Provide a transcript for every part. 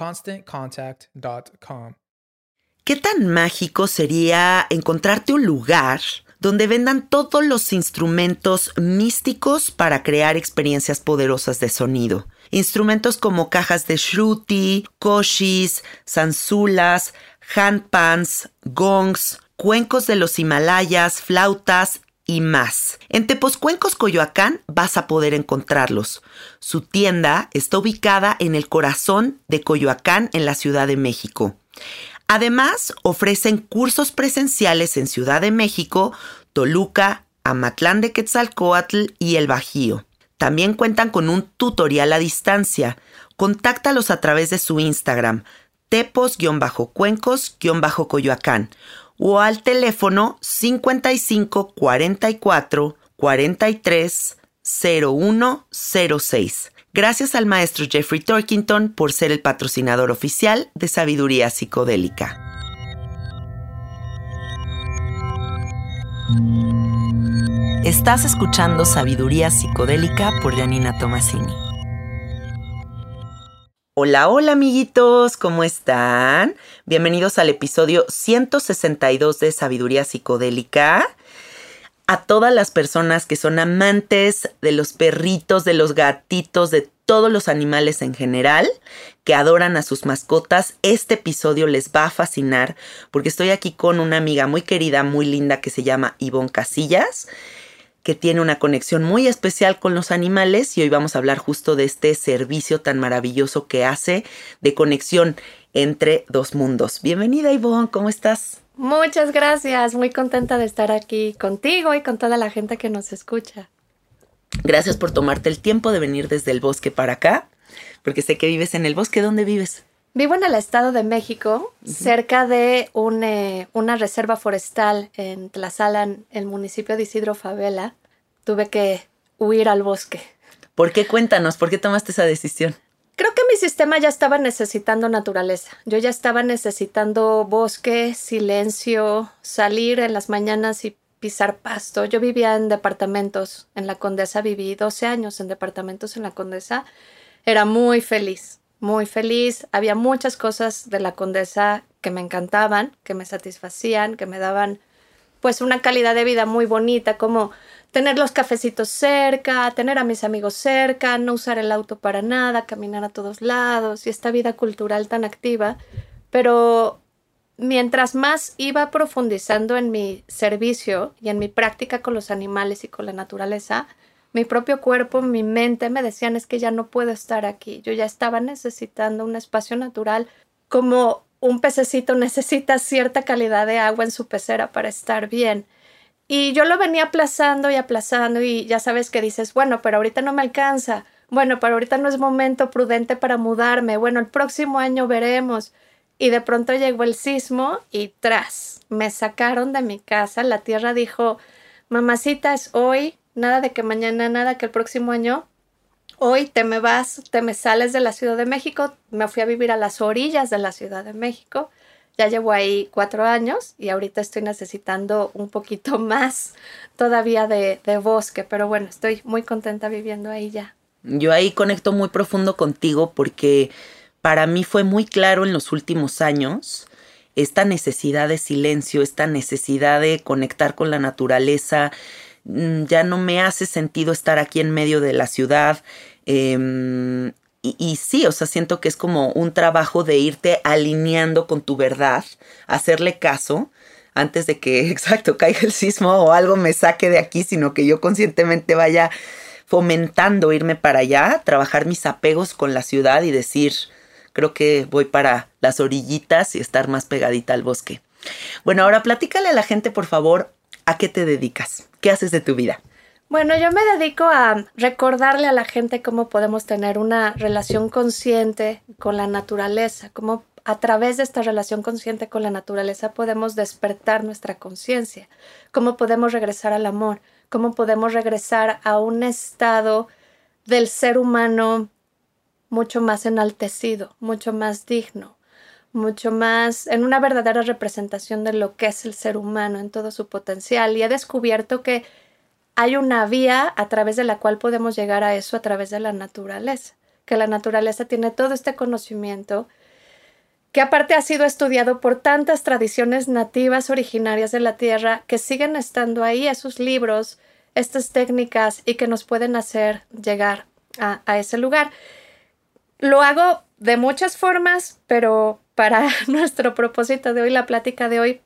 ConstantContact.com. ¿Qué tan mágico sería encontrarte un lugar donde vendan todos los instrumentos místicos para crear experiencias poderosas de sonido? Instrumentos como cajas de shruti, koshis, zanzulas, handpans, gongs, cuencos de los Himalayas, flautas, y más. En Tepozcuencos, Coyoacán, vas a poder encontrarlos. Su tienda está ubicada en el corazón de Coyoacán, en la Ciudad de México. Además, ofrecen cursos presenciales en Ciudad de México, Toluca, Amatlán de Quetzalcoatl y El Bajío. También cuentan con un tutorial a distancia. Contáctalos a través de su Instagram, tepos-cuencos-coyoacán o al teléfono 55 44 43 0106. Gracias al maestro Jeffrey Torkington por ser el patrocinador oficial de Sabiduría Psicodélica. Estás escuchando Sabiduría Psicodélica por Janina Tomasini. Hola, hola amiguitos, ¿cómo están? Bienvenidos al episodio 162 de Sabiduría Psicodélica. A todas las personas que son amantes de los perritos, de los gatitos, de todos los animales en general, que adoran a sus mascotas, este episodio les va a fascinar porque estoy aquí con una amiga muy querida, muy linda que se llama Ivonne Casillas que tiene una conexión muy especial con los animales y hoy vamos a hablar justo de este servicio tan maravilloso que hace de conexión entre dos mundos. Bienvenida Ivonne, ¿cómo estás? Muchas gracias, muy contenta de estar aquí contigo y con toda la gente que nos escucha. Gracias por tomarte el tiempo de venir desde el bosque para acá, porque sé que vives en el bosque. ¿Dónde vives? Vivo en el Estado de México, cerca de eh, una reserva forestal en Tlazala, en el municipio de Isidro Favela. Tuve que huir al bosque. ¿Por qué? Cuéntanos, ¿por qué tomaste esa decisión? Creo que mi sistema ya estaba necesitando naturaleza. Yo ya estaba necesitando bosque, silencio, salir en las mañanas y pisar pasto. Yo vivía en departamentos. En la Condesa viví 12 años en departamentos en la Condesa. Era muy feliz muy feliz. Había muchas cosas de la condesa que me encantaban, que me satisfacían, que me daban pues una calidad de vida muy bonita, como tener los cafecitos cerca, tener a mis amigos cerca, no usar el auto para nada, caminar a todos lados y esta vida cultural tan activa. Pero mientras más iba profundizando en mi servicio y en mi práctica con los animales y con la naturaleza, mi propio cuerpo, mi mente me decían es que ya no puedo estar aquí. Yo ya estaba necesitando un espacio natural como un pececito necesita cierta calidad de agua en su pecera para estar bien. Y yo lo venía aplazando y aplazando y ya sabes que dices, bueno, pero ahorita no me alcanza. Bueno, pero ahorita no es momento prudente para mudarme. Bueno, el próximo año veremos. Y de pronto llegó el sismo y tras, me sacaron de mi casa. La tierra dijo, mamacita, es hoy, nada de que mañana, nada que el próximo año. Hoy te me vas, te me sales de la Ciudad de México. Me fui a vivir a las orillas de la Ciudad de México. Ya llevo ahí cuatro años y ahorita estoy necesitando un poquito más todavía de, de bosque, pero bueno, estoy muy contenta viviendo ahí ya. Yo ahí conecto muy profundo contigo porque para mí fue muy claro en los últimos años esta necesidad de silencio, esta necesidad de conectar con la naturaleza. Mm, ya no me hace sentido estar aquí en medio de la ciudad. Em, y, sí, o sea, siento que es como un trabajo de irte alineando con tu verdad, hacerle caso antes de que, exacto, caiga el sismo o algo me saque de aquí, sino que yo conscientemente vaya fomentando irme para allá, trabajar mis apegos con la ciudad y decir, creo que voy para las orillitas y estar más pegadita al bosque. Bueno, ahora platícale a la gente, por favor, a qué te dedicas, qué haces de tu vida. Bueno, yo me dedico a recordarle a la gente cómo podemos tener una relación consciente con la naturaleza, cómo a través de esta relación consciente con la naturaleza podemos despertar nuestra conciencia, cómo podemos regresar al amor, cómo podemos regresar a un estado del ser humano mucho más enaltecido, mucho más digno, mucho más en una verdadera representación de lo que es el ser humano en todo su potencial. Y he descubierto que hay una vía a través de la cual podemos llegar a eso a través de la naturaleza, que la naturaleza tiene todo este conocimiento que aparte ha sido estudiado por tantas tradiciones nativas originarias de la Tierra que siguen estando ahí, esos libros, estas técnicas y que nos pueden hacer llegar a, a ese lugar. Lo hago de muchas formas, pero para nuestro propósito de hoy, la plática de hoy,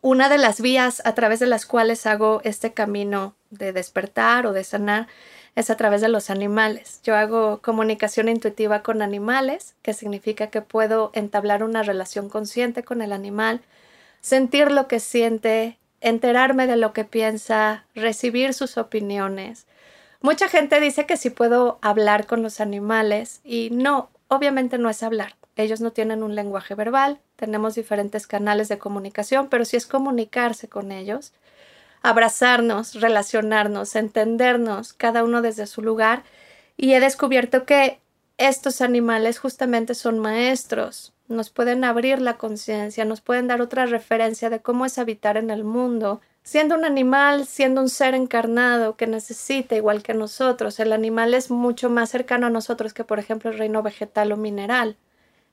una de las vías a través de las cuales hago este camino de despertar o de sanar es a través de los animales. Yo hago comunicación intuitiva con animales, que significa que puedo entablar una relación consciente con el animal, sentir lo que siente, enterarme de lo que piensa, recibir sus opiniones. Mucha gente dice que sí puedo hablar con los animales y no, obviamente no es hablar. Ellos no tienen un lenguaje verbal, tenemos diferentes canales de comunicación, pero sí es comunicarse con ellos abrazarnos, relacionarnos, entendernos, cada uno desde su lugar. Y he descubierto que estos animales justamente son maestros, nos pueden abrir la conciencia, nos pueden dar otra referencia de cómo es habitar en el mundo. Siendo un animal, siendo un ser encarnado que necesita igual que nosotros, el animal es mucho más cercano a nosotros que, por ejemplo, el reino vegetal o mineral.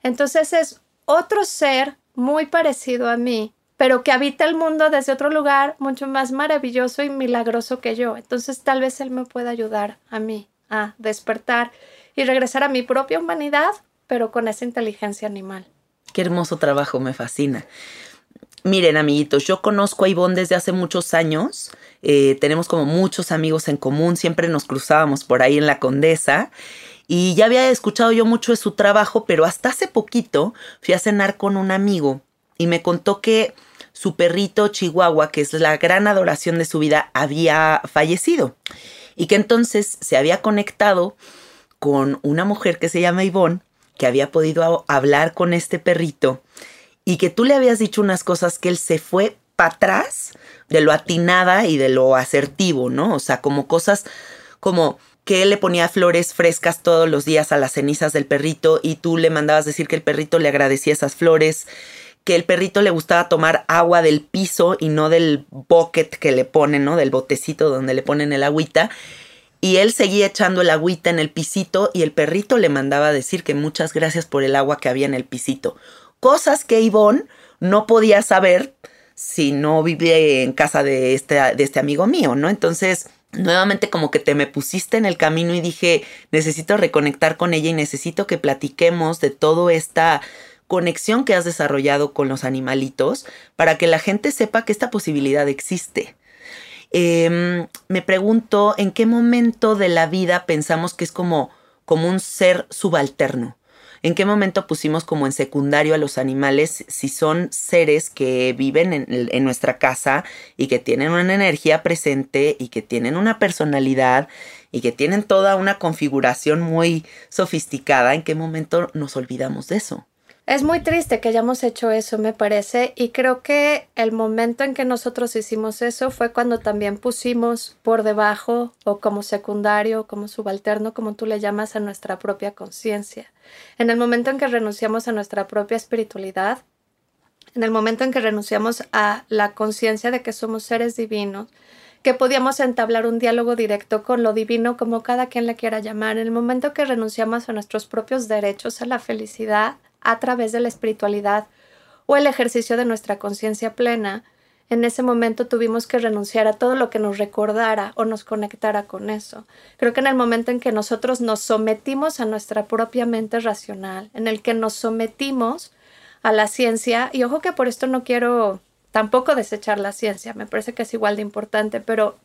Entonces es otro ser muy parecido a mí, pero que habita el mundo desde otro lugar mucho más maravilloso y milagroso que yo. Entonces tal vez Él me pueda ayudar a mí a despertar y regresar a mi propia humanidad, pero con esa inteligencia animal. Qué hermoso trabajo, me fascina. Miren, amiguitos, yo conozco a Ivonne desde hace muchos años. Eh, tenemos como muchos amigos en común, siempre nos cruzábamos por ahí en la Condesa. Y ya había escuchado yo mucho de su trabajo, pero hasta hace poquito fui a cenar con un amigo y me contó que su perrito Chihuahua, que es la gran adoración de su vida, había fallecido. Y que entonces se había conectado con una mujer que se llama Ivonne, que había podido hablar con este perrito y que tú le habías dicho unas cosas que él se fue para atrás de lo atinada y de lo asertivo, ¿no? O sea, como cosas como que él le ponía flores frescas todos los días a las cenizas del perrito y tú le mandabas decir que el perrito le agradecía esas flores, que el perrito le gustaba tomar agua del piso y no del bucket que le ponen, ¿no? Del botecito donde le ponen el agüita. Y él seguía echando el agüita en el pisito y el perrito le mandaba decir que muchas gracias por el agua que había en el pisito. Cosas que Ivonne no podía saber si no vivía en casa de este, de este amigo mío, ¿no? Entonces, nuevamente como que te me pusiste en el camino y dije, necesito reconectar con ella y necesito que platiquemos de todo esta conexión que has desarrollado con los animalitos para que la gente sepa que esta posibilidad existe. Em, me pregunto en qué momento de la vida pensamos que es como, como un ser subalterno. ¿En qué momento pusimos como en secundario a los animales si son seres que viven en, nuestra casa y que tienen una energía presente y que tienen una personalidad y que tienen toda una configuración muy sofisticada? ¿En qué momento nos olvidamos de eso? Es muy triste que hayamos hecho eso, me parece, y creo que el momento en que nosotros hicimos eso fue cuando también pusimos por debajo o como secundario, como subalterno, como tú le llamas, a nuestra propia conciencia. En el momento en que renunciamos a nuestra propia espiritualidad, en el momento en que renunciamos a la conciencia de que somos seres divinos, que podíamos entablar un diálogo directo con lo divino, como cada quien le quiera llamar, en el momento que renunciamos a nuestros propios derechos a la felicidad, a través de la espiritualidad o el ejercicio de nuestra conciencia plena, en ese momento tuvimos que renunciar a todo lo que nos recordara o nos conectara con eso. Creo que en el momento en que nosotros nos sometimos a nuestra propia mente racional, en el que nos sometimos a la ciencia, y ojo que por esto no quiero tampoco desechar la ciencia, me parece que es igual de importante, pero,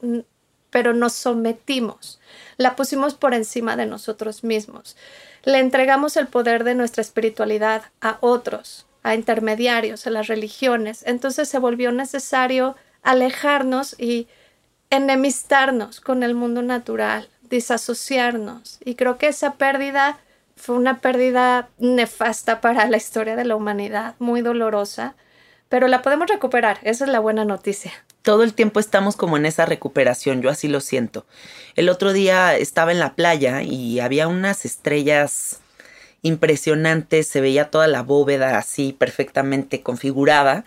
pero nos sometimos, la pusimos por encima de nosotros mismos le entregamos el poder de nuestra espiritualidad a otros, a intermediarios, a las religiones. Entonces se volvió necesario alejarnos y enemistarnos con el mundo natural, disasociarnos. Y creo que esa pérdida fue una pérdida nefasta para la historia de la humanidad, muy dolorosa, pero la podemos recuperar, esa es la buena noticia todo el tiempo estamos como en esa recuperación, yo así lo siento. El otro día estaba en la playa y había unas estrellas impresionantes, se veía toda la bóveda así perfectamente configurada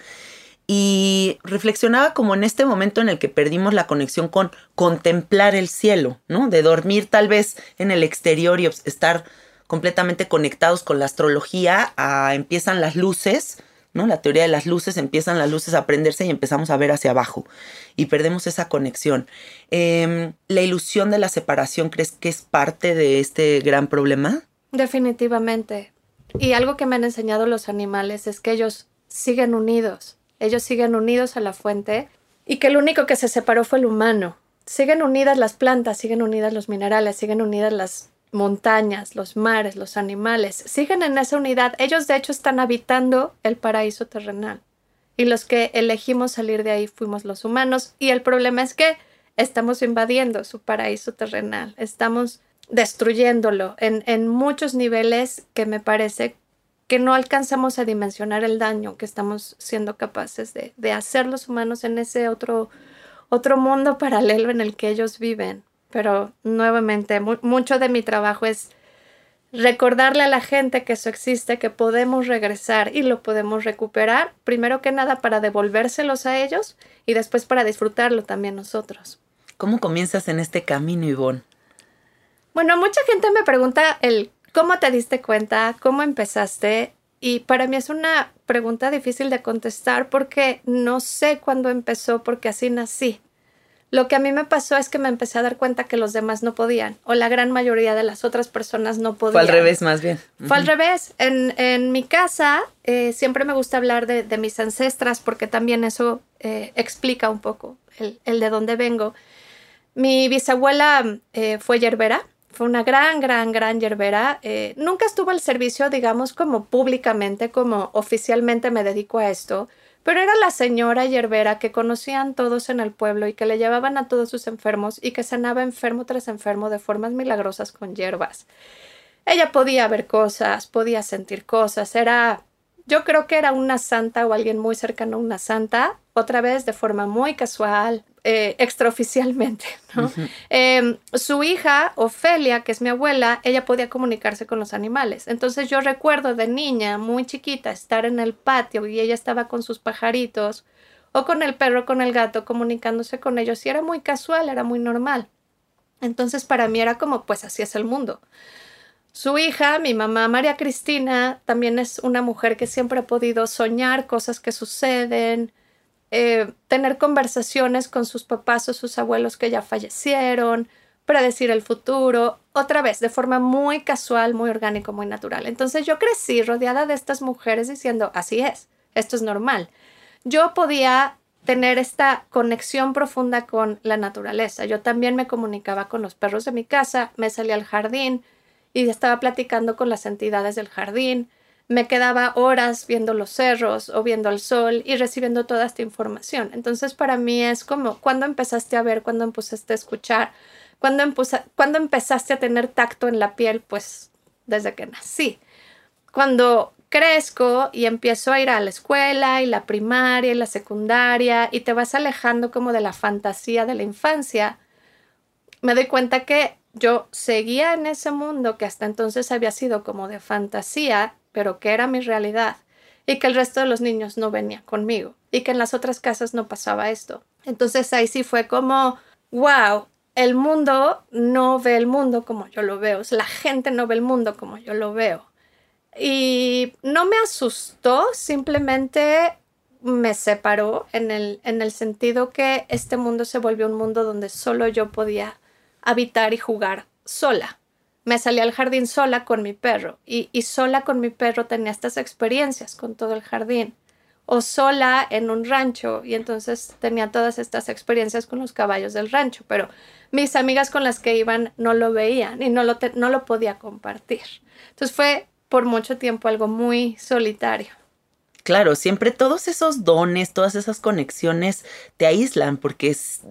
y reflexionaba como en este momento en el que perdimos la conexión con contemplar el cielo, ¿no? De dormir tal vez en el exterior y estar completamente conectados con la astrología, empiezan las luces ¿no? La teoría de las luces, empiezan las luces a prenderse y empezamos a ver hacia abajo y perdemos esa conexión. Em, ¿La ilusión de la separación crees que es parte de este gran problema? Definitivamente. Y algo que me han enseñado los animales es que ellos siguen unidos, ellos siguen unidos a la fuente y que lo único que se separó fue el humano. Siguen unidas las plantas, siguen unidas los minerales, siguen unidas las montañas, los mares, los animales, siguen en esa unidad. Ellos de hecho están habitando el paraíso terrenal. Y los que elegimos salir de ahí fuimos los humanos. Y el problema es que estamos invadiendo su paraíso terrenal, estamos destruyéndolo en, muchos niveles que me parece que no alcanzamos a dimensionar el daño que estamos siendo capaces de, de hacer los humanos en ese otro, otro mundo paralelo en el que ellos viven pero nuevamente mucho de mi trabajo es recordarle a la gente que eso existe, que podemos regresar y lo podemos recuperar, primero que nada para devolvérselos a ellos y después para disfrutarlo también nosotros. ¿Cómo comienzas en este camino, Ivonne? Bueno, mucha gente me pregunta el cómo te diste cuenta, cómo empezaste y para mí es una pregunta difícil de contestar porque no sé cuándo empezó porque así nací. Lo que a mí me pasó es que me empecé a dar cuenta que los demás no podían, o la gran mayoría de las otras personas no podían. Fue al revés, más bien. Fue al revés. En, en mi casa eh, siempre me gusta hablar de, de, mis ancestras porque también eso eh, explica un poco el, el, de dónde vengo. Mi bisabuela eh, fue yerbera, fue una gran, gran, gran yerbera. nunca estuvo al servicio, digamos, como públicamente, como oficialmente me dedico a esto pero era la señora yerbera que conocían todos en el pueblo y que le llevaban a todos sus enfermos y que sanaba enfermo tras enfermo de formas milagrosas con hierbas. Ella podía ver cosas, podía sentir cosas, era yo creo que era una santa o alguien muy cercano a una santa, otra vez de forma muy casual, eh, extraoficialmente. ¿no? Em, su hija, Ofelia, que es mi abuela, ella podía comunicarse con los animales. Entonces yo recuerdo de niña, muy chiquita, estar en el patio y ella estaba con sus pajaritos o con el perro, con el gato, comunicándose con ellos y era muy casual, era muy normal. Entonces para mí era como, pues así es el mundo. Su hija, mi mamá María Cristina, también es una mujer que siempre ha podido soñar cosas que suceden, eh, tener conversaciones con sus papás o sus abuelos que ya fallecieron, predecir el futuro, otra vez, de forma muy casual, muy orgánico, muy natural. Entonces yo crecí rodeada de estas mujeres diciendo, así es, esto es normal. Yo podía tener esta conexión profunda con la naturaleza. Yo también me comunicaba con los perros de mi casa, me salía al jardín y estaba platicando con las entidades del jardín. Me quedaba horas viendo los cerros o viendo el sol y recibiendo toda esta información. Entonces para mí es como cuando empezaste a ver, cuando empezaste a escuchar, cuando, cuando empezaste a tener tacto en la piel, pues desde que nací. Cuando crezco y empiezo a ir a la escuela y la primaria y la secundaria y te vas alejando como de la fantasía de la infancia, me doy cuenta que yo seguía en ese mundo que hasta entonces había sido como de fantasía, pero que era mi realidad y que el resto de los niños no venía conmigo y que en las otras casas no pasaba esto. Entonces ahí sí fue como, wow, el mundo no ve el mundo como yo lo veo, la gente no ve el mundo como yo lo veo. Y no me asustó, simplemente me separó en el, en el sentido que este mundo se volvió un mundo donde solo yo podía habitar y jugar sola. Me salí al jardín sola con mi perro y, y sola con mi perro tenía estas experiencias con todo el jardín o sola en un rancho y entonces tenía todas estas experiencias con los caballos del rancho, pero mis amigas con las que iban no lo veían y no lo, no lo podía compartir. Entonces fue por mucho tiempo algo muy solitario. Claro, siempre todos esos dones, todas esas conexiones te aíslan porque es,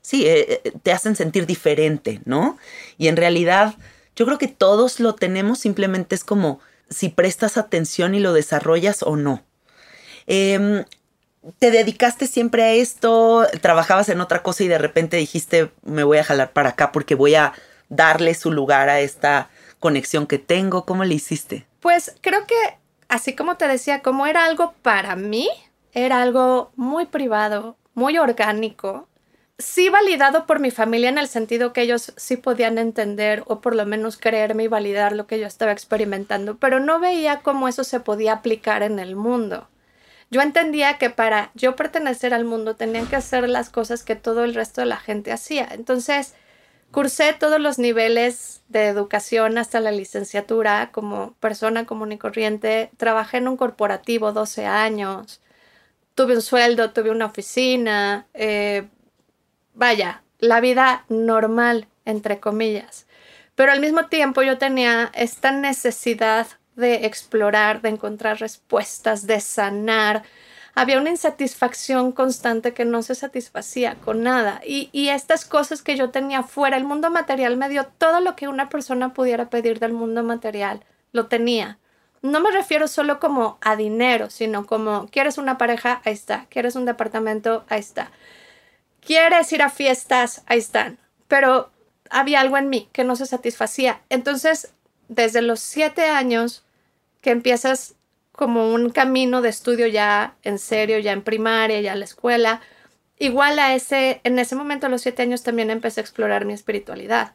sí, eh, eh, te hacen sentir diferente, ¿no? Y en realidad yo creo que todos lo tenemos, simplemente es como si prestas atención y lo desarrollas o no. Em, ¿Te dedicaste siempre a esto? ¿Trabajabas en otra cosa y de repente dijiste, me voy a jalar para acá porque voy a darle su lugar a esta conexión que tengo? ¿Cómo le hiciste? Pues creo que, así como te decía, como era algo para mí, era algo muy privado, muy orgánico, sí validado por mi familia en el sentido que ellos sí podían entender o por lo menos creerme y validar lo que yo estaba experimentando, pero no veía cómo eso se podía aplicar en el mundo. Yo entendía que para yo pertenecer al mundo tenían que hacer las cosas que todo el resto de la gente hacía. Entonces, Cursé todos los niveles de educación hasta la licenciatura como persona común y corriente. Trabajé en un corporativo 12 años. Tuve un sueldo, tuve una oficina. Eh, vaya, la vida normal, entre comillas. Pero al mismo tiempo yo tenía esta necesidad de explorar, de encontrar respuestas, de sanar, había una insatisfacción constante que no se satisfacía con nada. Y, y estas cosas que yo tenía fuera, el mundo material me dio todo lo que una persona pudiera pedir del mundo material, lo tenía. No me refiero solo como a dinero, sino como quieres una pareja, ahí está, quieres un departamento, ahí está. Quieres ir a fiestas, ahí están. Pero había algo en mí que no se satisfacía. Entonces, desde los siete años que empiezas como un camino de estudio ya en serio, ya en primaria, ya en la escuela. Igual a ese, en ese momento a los siete años también empecé a explorar mi espiritualidad.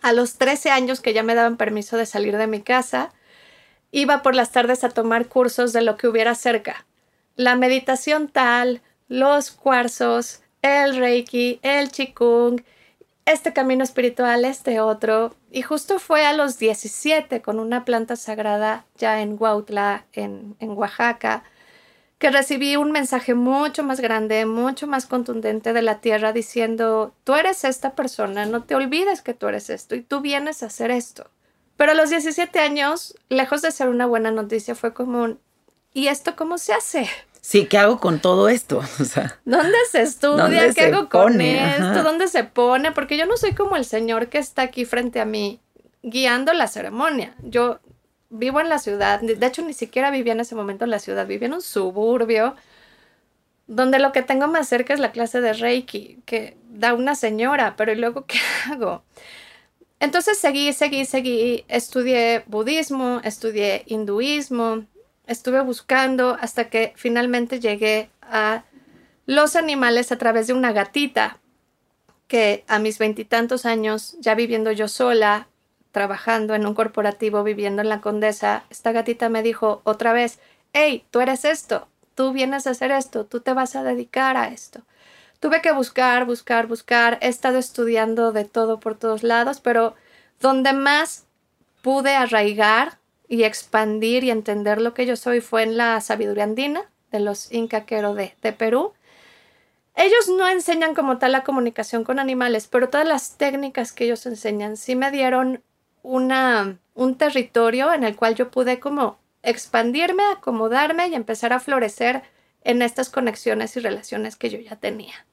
A los 13 años que ya me daban permiso de salir de mi casa, iba por las tardes a tomar cursos de lo que hubiera cerca. La meditación tal, los cuarzos, el reiki, el chikung, este camino espiritual, este otro. Y justo fue a los 17 con una planta sagrada ya en Huautla, en, en Oaxaca, que recibí un mensaje mucho más grande, mucho más contundente de la tierra diciendo, tú eres esta persona, no te olvides que tú eres esto y tú vienes a hacer esto. Pero a los 17 años, lejos de ser una buena noticia, fue como, ¿y esto cómo se hace? Sí, ¿qué hago con todo esto? O sea, ¿Dónde se estudia? ¿Qué hago con esto? ¿Dónde se pone? Porque yo no soy como el señor que está aquí frente a mí guiando la ceremonia. Yo vivo en la ciudad, de hecho ni siquiera vivía en ese momento en la ciudad, vivía en un suburbio donde lo que tengo más cerca es la clase de Reiki que da una señora, pero ¿y luego qué hago? Entonces seguí, seguí, seguí, estudié budismo, estudié hinduismo, estuve buscando hasta que finalmente llegué a los animales a través de una gatita que a mis veintitantos años, ya viviendo yo sola, trabajando en un corporativo, viviendo en la Condesa, esta gatita me dijo otra vez, hey, tú eres esto, tú vienes a hacer esto, tú te vas a dedicar a esto. Tuve que buscar, buscar, buscar, he estado estudiando de todo por todos lados, pero donde más pude arraigar y expandir y entender lo que yo soy fue en la sabiduría andina de los Inca Quero de, de Perú. ellos no enseñan como tal la comunicación con animales, pero todas las técnicas que ellos enseñan sí me dieron una, un territorio en el cual yo pude como expandirme, acomodarme y empezar a florecer en estas conexiones y relaciones que yo ya tenía.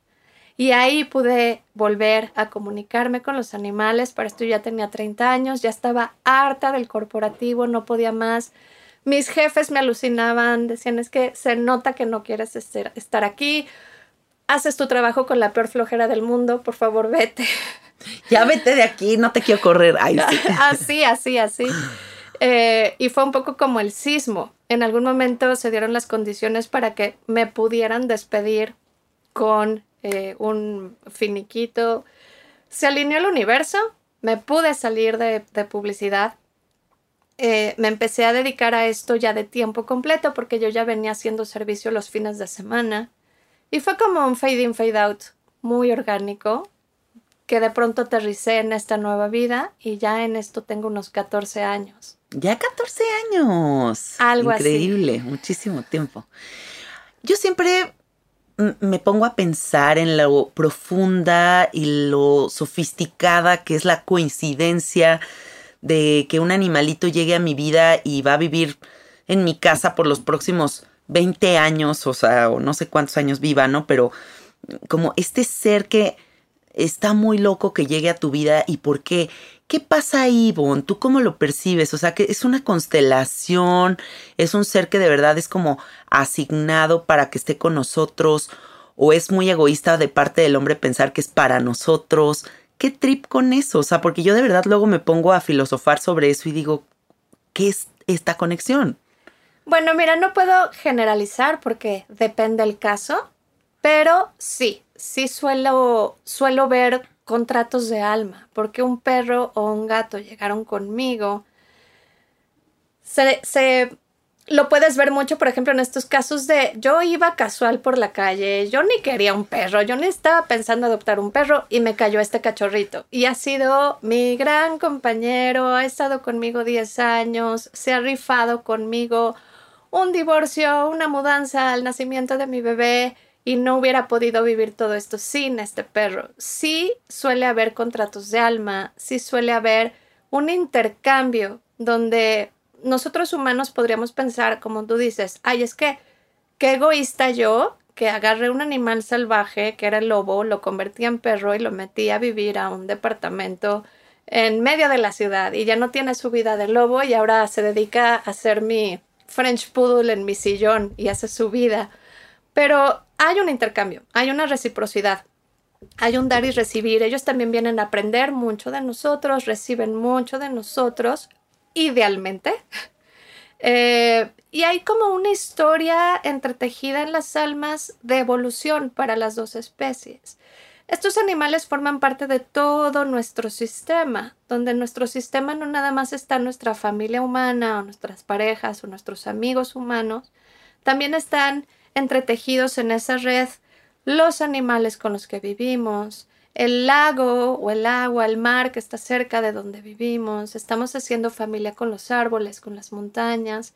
Y ahí pude volver a comunicarme con los animales. Para esto ya tenía 30 años, ya estaba harta del corporativo, no podía más. Mis jefes me alucinaban, decían es que se nota que no quieres estar aquí, haces tu trabajo con la peor flojera del mundo, por favor vete. Ya vete de aquí, no te quiero correr. así, así, así. Eh, y fue un poco como el sismo. En algún momento se dieron las condiciones para que me pudieran despedir con eh, un finiquito. Se alineó el universo, me pude salir de, publicidad. Eh, me empecé a dedicar a esto ya de tiempo completo porque yo ya venía haciendo servicio los fines de semana. Y fue como un fade in, fade out muy orgánico que de pronto aterricé en esta nueva vida y ya en esto tengo unos 14 años. Ya 14 años. Algo Increíble, muchísimo tiempo. Yo siempre me pongo a pensar en lo profunda y lo sofisticada que es la coincidencia de que un animalito llegue a mi vida y va a vivir en mi casa por los próximos 20 años, o sea, o no sé cuántos años viva, ¿no? Pero como este ser que está muy loco que llegue a tu vida y por qué. ¿Qué pasa ahí, Bon? ¿Tú cómo lo percibes? O sea, que es una constelación, es un ser que de verdad es como asignado para que esté con nosotros, o es muy egoísta de parte del hombre pensar que es para nosotros. ¿Qué trip con eso? O sea, porque yo de verdad luego me pongo a filosofar sobre eso y digo, ¿qué es esta conexión? Bueno, mira, no puedo generalizar porque depende el caso, pero sí, sí suelo, suelo ver contratos de alma, porque un perro o un gato llegaron conmigo. Se, se, lo puedes ver mucho, por ejemplo, en estos casos de yo iba casual por la calle, yo ni quería un perro, yo ni estaba pensando adoptar un perro y me cayó este cachorrito. Y ha sido mi gran compañero, ha estado conmigo 10 años, se ha rifado conmigo un divorcio, una mudanza, el nacimiento de mi bebé y no hubiera podido vivir todo esto sin este perro. Sí suele haber contratos de alma, sí suele haber un intercambio donde nosotros humanos podríamos pensar, como tú dices, ay, es que qué egoísta yo que agarré un animal salvaje, que era el lobo, lo convertí en perro y lo metí a vivir a un departamento en medio de la ciudad y ya no tiene su vida de lobo y ahora se dedica a ser mi French Poodle en mi sillón y hace su vida. Pero hay un intercambio, hay una reciprocidad, hay un dar y recibir. Ellos también vienen a aprender mucho de nosotros, reciben mucho de nosotros, idealmente. Eh, y hay como una historia entretejida en las almas de evolución para las dos especies. Estos animales forman parte de todo nuestro sistema, donde nuestro sistema no nada más está nuestra familia humana o nuestras parejas o nuestros amigos humanos, también están entretejidos en esa red los animales con los que vivimos, el lago o el agua, el mar que está cerca de donde vivimos, estamos haciendo familia con los árboles, con las montañas,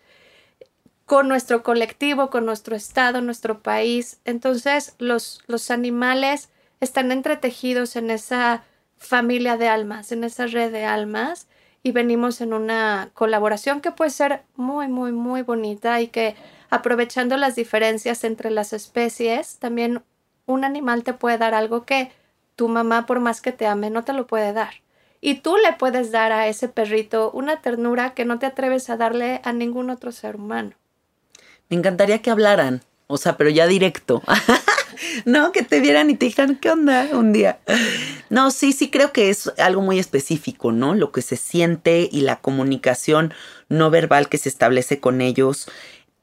con nuestro colectivo, con nuestro estado, nuestro país. Entonces los, los animales están entretejidos en esa familia de almas, en esa red de almas y venimos en una colaboración que puede ser muy, muy, muy bonita y que aprovechando las diferencias entre las especies, también un animal te puede dar algo que tu mamá, por más que te ame, no te lo puede dar. Y tú le puedes dar a ese perrito una ternura que no te atreves a darle a ningún otro ser humano. Me encantaría que hablaran, o sea, pero ya directo. no, que te vieran y te dijeran, ¿qué onda? Un día. No, sí, sí creo que es algo muy específico, ¿no? Lo que se siente y la comunicación no verbal que se establece con ellos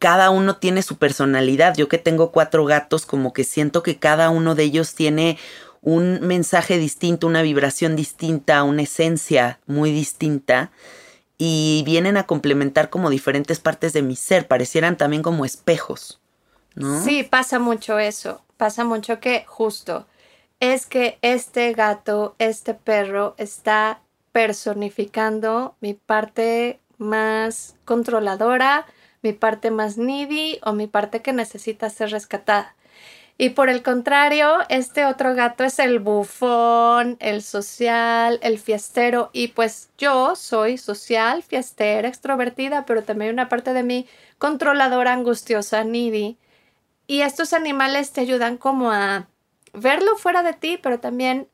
cada uno tiene su personalidad. Yo que tengo cuatro gatos, como que siento que cada uno de ellos tiene un mensaje distinto, una vibración distinta, una esencia muy distinta y vienen a complementar como diferentes partes de mi ser, parecieran también como espejos. Sí, pasa mucho eso, pasa mucho que justo es que este gato, este perro está personificando mi parte más controladora, mi parte más needy o mi parte que necesita ser rescatada. Y por el contrario, este otro gato es el bufón, el social, el fiestero. Y pues yo soy social, fiestera, extrovertida, pero también una parte de mí controladora, angustiosa, needy. Y estos animales te ayudan como a verlo fuera de ti, pero también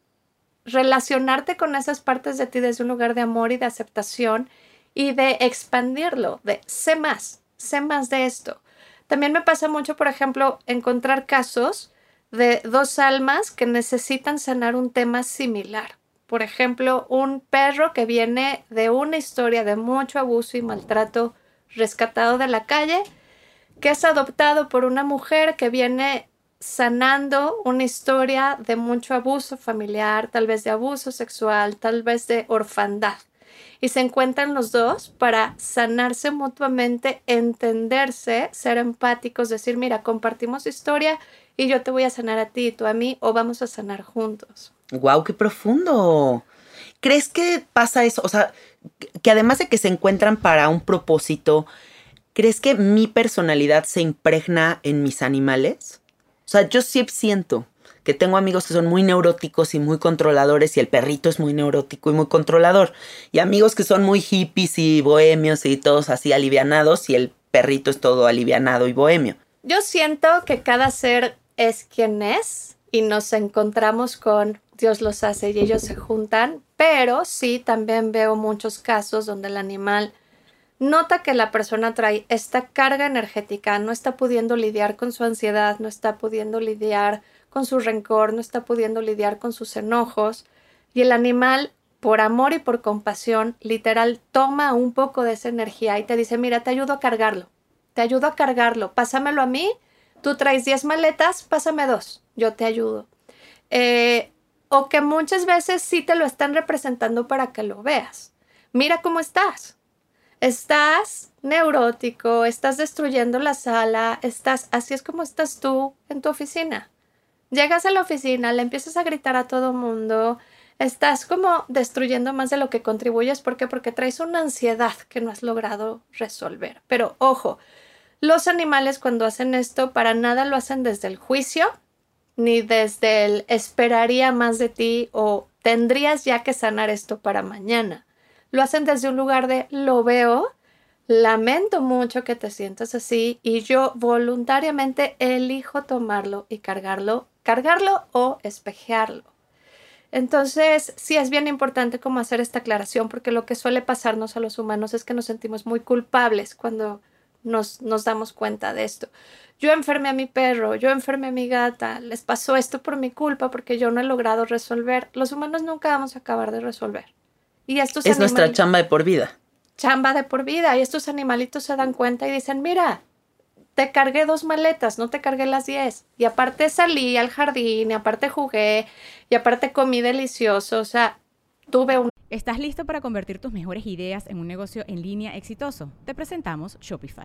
relacionarte con esas partes de ti desde un lugar de amor y de aceptación y de expandirlo, de sé más, sé más de esto. También me pasa mucho, por ejemplo, encontrar casos de dos almas que necesitan sanar un tema similar. Por ejemplo, un perro que viene de una historia de mucho abuso y maltrato rescatado de la calle, que es adoptado por una mujer que viene sanando una historia de mucho abuso familiar, tal vez de abuso sexual, tal vez de orfandad y se encuentran los dos para sanarse mutuamente, entenderse, ser empáticos, decir, mira, compartimos historia y yo te voy a sanar a ti y tú a mí o vamos a sanar juntos. ¡Guau, qué profundo! ¿Crees que pasa eso? O sea, que además de que se encuentran para un propósito, ¿crees que mi personalidad se impregna en mis animales? O sea, yo sí siento que tengo amigos que son muy neuróticos y muy controladores y el perrito es muy neurótico y muy controlador. Y amigos que son muy hippies y bohemios y todos así alivianados y el perrito es todo alivianado y bohemio. Yo siento que cada ser es quien es y nos encontramos con Dios los hace y ellos se juntan, pero sí también veo muchos casos donde el animal nota que la persona trae esta carga energética, no está pudiendo lidiar con su ansiedad, no está pudiendo lidiar con su rencor, no está pudiendo lidiar con sus enojos y el animal por amor y por compasión, literal, toma un poco de esa energía y te dice, mira, te ayudo a cargarlo, te ayudo a cargarlo, pásamelo a mí, tú traes 10 maletas, pásame dos, yo te ayudo. Eh, o que muchas veces sí te lo están representando para que lo veas. Mira cómo estás. Estás neurótico, estás destruyendo la sala, estás, así es como estás tú en tu oficina. Llegas a la oficina, le empiezas a gritar a todo mundo, estás como destruyendo más de lo que contribuyes. ¿Por qué? Porque traes una ansiedad que no has logrado resolver. Pero ojo, los animales cuando hacen esto para nada lo hacen desde el juicio, ni desde el esperaría más de ti o tendrías ya que sanar esto para mañana. Lo hacen desde un lugar de lo veo, lamento mucho que te sientas así y yo voluntariamente elijo tomarlo y cargarlo cargarlo o espejearlo. Entonces, sí es bien importante como hacer esta aclaración porque lo que suele pasarnos a los humanos es que nos sentimos muy culpables cuando nos, nos damos cuenta de esto. Yo enfermé a mi perro, yo enfermé a mi gata, les pasó esto por mi culpa porque yo no he logrado resolver. Los humanos nunca vamos a acabar de resolver. Y estos es nuestra chamba de por vida. Chamba de por vida. Y estos animalitos se dan cuenta y dicen, mira, te cargué dos maletas, no te cargué las diez. Y aparte salí al jardín, y aparte jugué, y aparte comí delicioso. O sea, tuve un... ¿Estás listo para convertir tus mejores ideas en un negocio en línea exitoso? Te presentamos Shopify.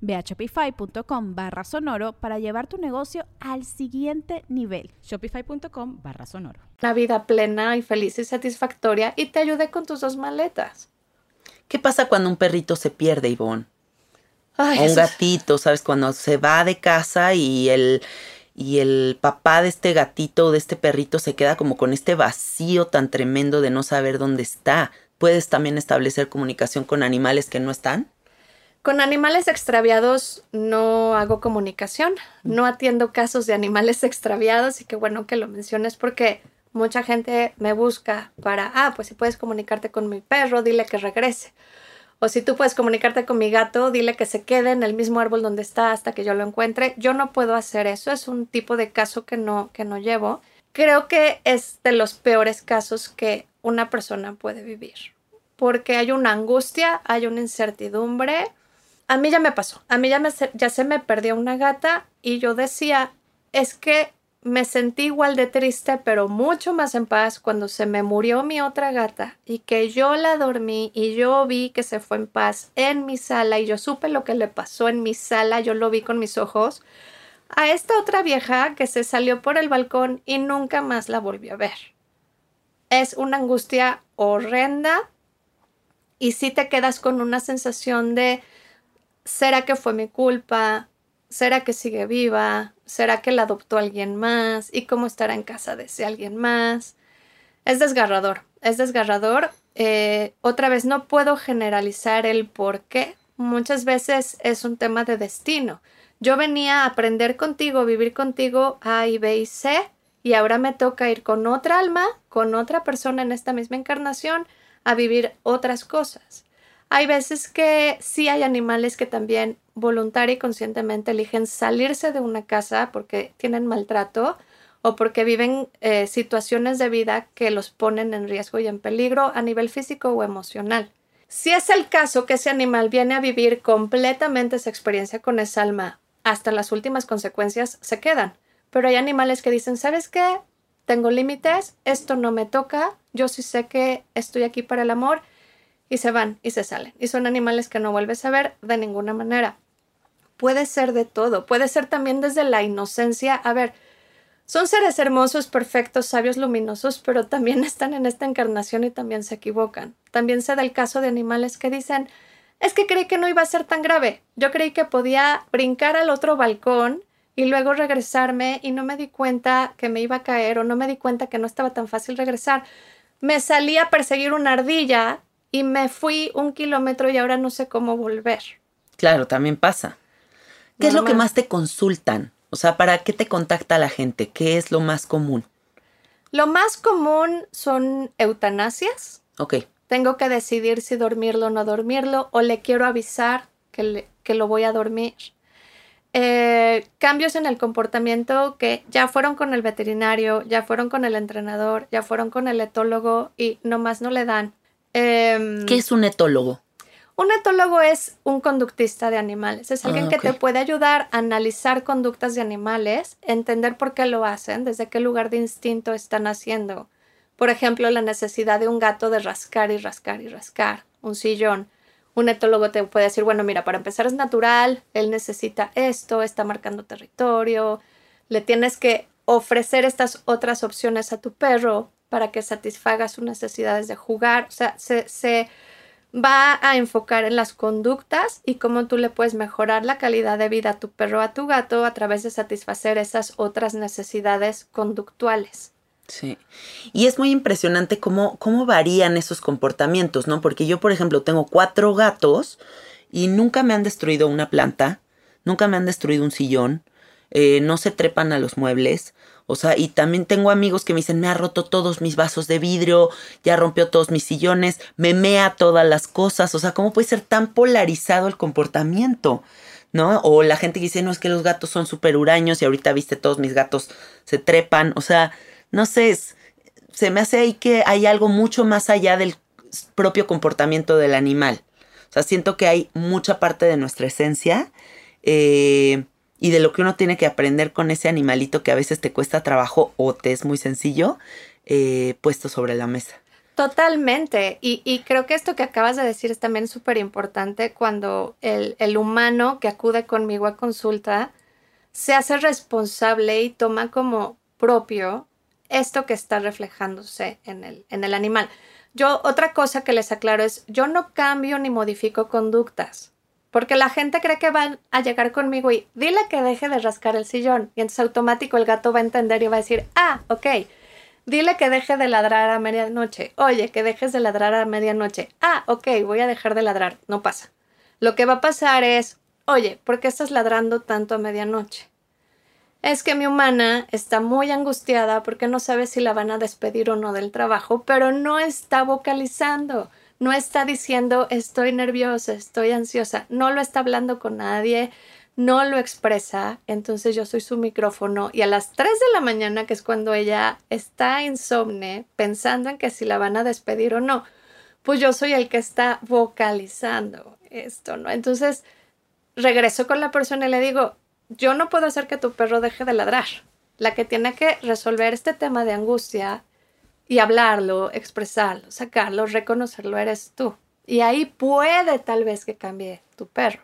Ve a shopify.com barra sonoro para llevar tu negocio al siguiente nivel. Shopify.com barra sonoro. Una vida plena y feliz y satisfactoria y te ayudé con tus dos maletas. ¿Qué pasa cuando un perrito se pierde, Ivonne? o un gatito, ¿sabes? Cuando se va de casa y el, y el papá de este gatito o de este perrito se queda como con este vacío tan tremendo de no saber dónde está. ¿Puedes también establecer comunicación con animales que no están? Con animales extraviados no hago comunicación, no atiendo casos de animales extraviados y qué bueno que lo menciones porque mucha gente me busca para, ah, pues si puedes comunicarte con mi perro, dile que regrese. O si tú puedes comunicarte con mi gato, dile que se quede en el mismo árbol donde está hasta que yo lo encuentre. Yo no puedo hacer eso, es un tipo de caso que no, que no llevo. Creo que es de los peores casos que una persona puede vivir, porque hay una angustia, hay una incertidumbre. A mí ya me pasó, a mí ya, me, se me perdió una gata y yo decía, es que me sentí igual de triste, pero mucho más en paz cuando se me murió mi otra gata y que yo la dormí y yo vi que se fue en paz en mi sala y yo supe lo que le pasó en mi sala, yo lo vi con mis ojos, a esta otra vieja que se salió por el balcón y nunca más la volvió a ver. Es una angustia horrenda y si te quedas con una sensación de ¿será que fue mi culpa? ¿Será que sigue viva? ¿Será que la adoptó alguien más? ¿Y cómo estará en casa de ese alguien más? Es desgarrador, es desgarrador. Eh, otra vez, no puedo generalizar el por qué. Muchas veces es un tema de destino. Yo venía a aprender contigo, vivir contigo A y B y C, y ahora me toca ir con otra alma, con otra persona en esta misma encarnación, a vivir otras cosas. Hay veces que sí hay animales que también voluntaria y conscientemente eligen salirse de una casa porque tienen maltrato o porque viven eh, situaciones de vida que los ponen en riesgo y en peligro a nivel físico o emocional. Si es el caso que ese animal viene a vivir completamente esa experiencia con esa alma hasta las últimas consecuencias, se quedan. Pero hay animales que dicen, ¿sabes qué? Tengo límites, esto no me toca, yo sí sé que estoy aquí para el amor y se van y se salen. Y son animales que no vuelves a ver de ninguna manera puede ser de todo, puede ser también desde la inocencia. A ver, son seres hermosos, perfectos, sabios, luminosos, pero también están en esta encarnación y también se equivocan. También se da el caso de animales que dicen, es que creí que no iba a ser tan grave. Yo creí que podía brincar al otro balcón y luego regresarme y no me di cuenta que me iba a caer o no me di cuenta que no estaba tan fácil regresar. Me salí a perseguir una ardilla y me fui un kilómetro y ahora no sé cómo volver. Claro, también pasa. ¿Qué es lo que más te consultan? O sea, ¿para qué te contacta la gente? ¿Qué es lo más común? Lo más común son eutanasias. Ok. Tengo que decidir si dormirlo o no dormirlo, o le quiero avisar que, que lo voy a dormir. Eh, cambios en el comportamiento que ya fueron con el veterinario, ya fueron con el entrenador, ya fueron con el etólogo y nomás no le dan. Em, ¿Qué es un etólogo? Un etólogo es un conductista de animales, es alguien ah, que te puede ayudar a analizar conductas de animales, entender por qué lo hacen, desde qué lugar de instinto están haciendo. Por ejemplo, la necesidad de un gato de rascar y rascar y rascar, un sillón. Un etólogo te puede decir, bueno, mira, para empezar es natural, él necesita esto, está marcando territorio, le tienes que ofrecer estas otras opciones a tu perro para que satisfaga sus necesidades de jugar. O sea, se, va a enfocar en las conductas y cómo tú le puedes mejorar la calidad de vida a tu perro a tu gato a través de satisfacer esas otras necesidades conductuales. Sí. Y es muy impresionante cómo, cómo varían esos comportamientos, ¿no? Porque yo, por ejemplo, tengo cuatro gatos y nunca me han destruido una planta, nunca me han destruido un sillón, eh, no se trepan a los muebles. O sea, y también tengo amigos que me dicen, me ha roto todos mis vasos de vidrio, ya rompió todos mis sillones, me mea todas las cosas. O sea, ¿cómo puede ser tan polarizado el comportamiento? ¿No? O la gente que dice, no, es que los gatos son súper huraños y ahorita viste todos mis gatos se trepan. O sea, no sé, se me hace ahí que hay algo mucho más allá del propio comportamiento del animal. O sea, siento que hay mucha parte de nuestra esencia eh, y de lo que uno tiene que aprender con ese animalito que a veces te cuesta trabajo o te es muy sencillo, eh, puesto sobre la mesa. Totalmente. Y, creo que esto que acabas de decir es también súper importante cuando el, el, humano que acude conmigo a consulta se hace responsable y toma como propio esto que está reflejándose en el, en el animal. Yo, otra cosa que les aclaro es, yo no cambio ni modifico conductas. Porque la gente cree que van a llegar conmigo y dile que deje de rascar el sillón. Y entonces automático el gato va a entender y va a decir, ah, ok. Dile que deje de ladrar a medianoche. Oye, que dejes de ladrar a medianoche. Ah, ok, voy a dejar de ladrar. No pasa. Lo que va a pasar es, oye, ¿por qué estás ladrando tanto a medianoche? Es que mi humana está muy angustiada porque no sabe si la van a despedir o no del trabajo, pero no está vocalizando No está diciendo estoy nerviosa, estoy ansiosa. No lo está hablando con nadie, no lo expresa. Entonces yo soy su micrófono y a las 3 de la mañana, que es cuando ella está insomne, pensando en que si la van a despedir o no, pues yo soy el que está vocalizando esto, ¿no? Entonces regreso con la persona y le digo, yo no puedo hacer que tu perro deje de ladrar. La que tiene que resolver este tema de angustia y hablarlo, expresarlo, sacarlo, reconocerlo eres tú. Y ahí puede tal vez que cambie tu perro.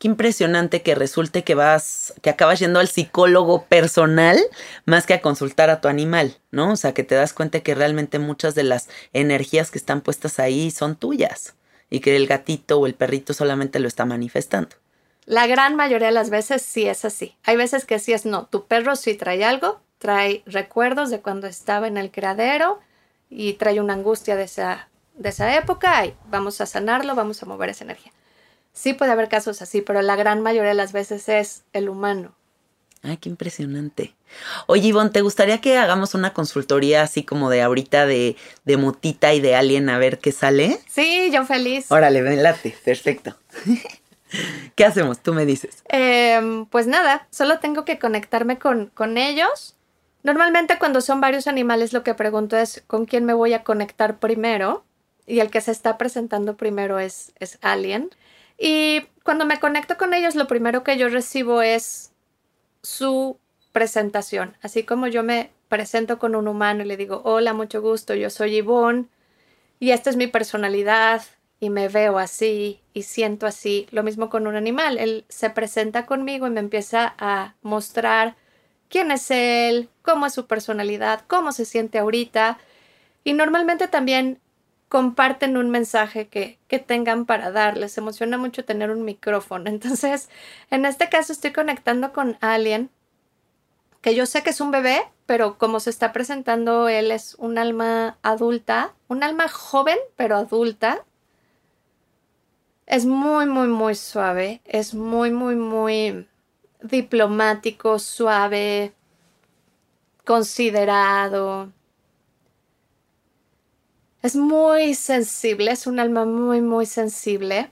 Qué impresionante que resulte que vas, que acabas yendo al psicólogo personal más que a consultar a tu animal, ¿no? O sea, que te das cuenta que realmente muchas de las energías que están puestas ahí son tuyas y que el gatito o el perrito solamente lo está manifestando. La gran mayoría de las veces sí es así. Hay veces que sí es no. Tu perro sí trae algo, trae recuerdos de cuando estaba en el criadero y trae una angustia de esa, de esa época y vamos a sanarlo, vamos a mover esa energía. Sí puede haber casos así, pero la gran mayoría de las veces es el humano. Ay, qué impresionante. Oye, Ivonne, ¿te gustaría que hagamos una consultoría así como de ahorita de, de motita y de alien a ver qué sale? Sí, yo feliz. Órale, ven, late, perfecto. ¿Qué hacemos? Tú me dices. Em, pues nada, solo tengo que conectarme con, con ellos. Normalmente cuando son varios animales lo que pregunto es con quién me voy a conectar primero y el que se está presentando primero es, es Alien. Y cuando me conecto con ellos lo primero que yo recibo es su presentación. Así como yo me presento con un humano y le digo, hola, mucho gusto, yo soy Yvonne y esta es mi personalidad y me veo así y siento así. Lo mismo con un animal. Él se presenta conmigo y me empieza a mostrar quién es él, cómo es su personalidad, cómo se siente ahorita. Y normalmente también comparten un mensaje que, que tengan para dar. Les emociona mucho tener un micrófono. Entonces, en este caso estoy conectando con alguien que yo sé que es un bebé, pero como se está presentando, él es un alma adulta, un alma joven, pero adulta, es muy, muy, muy suave. Es muy, muy, muy diplomático, suave, considerado. Es muy sensible, es un alma muy, muy sensible,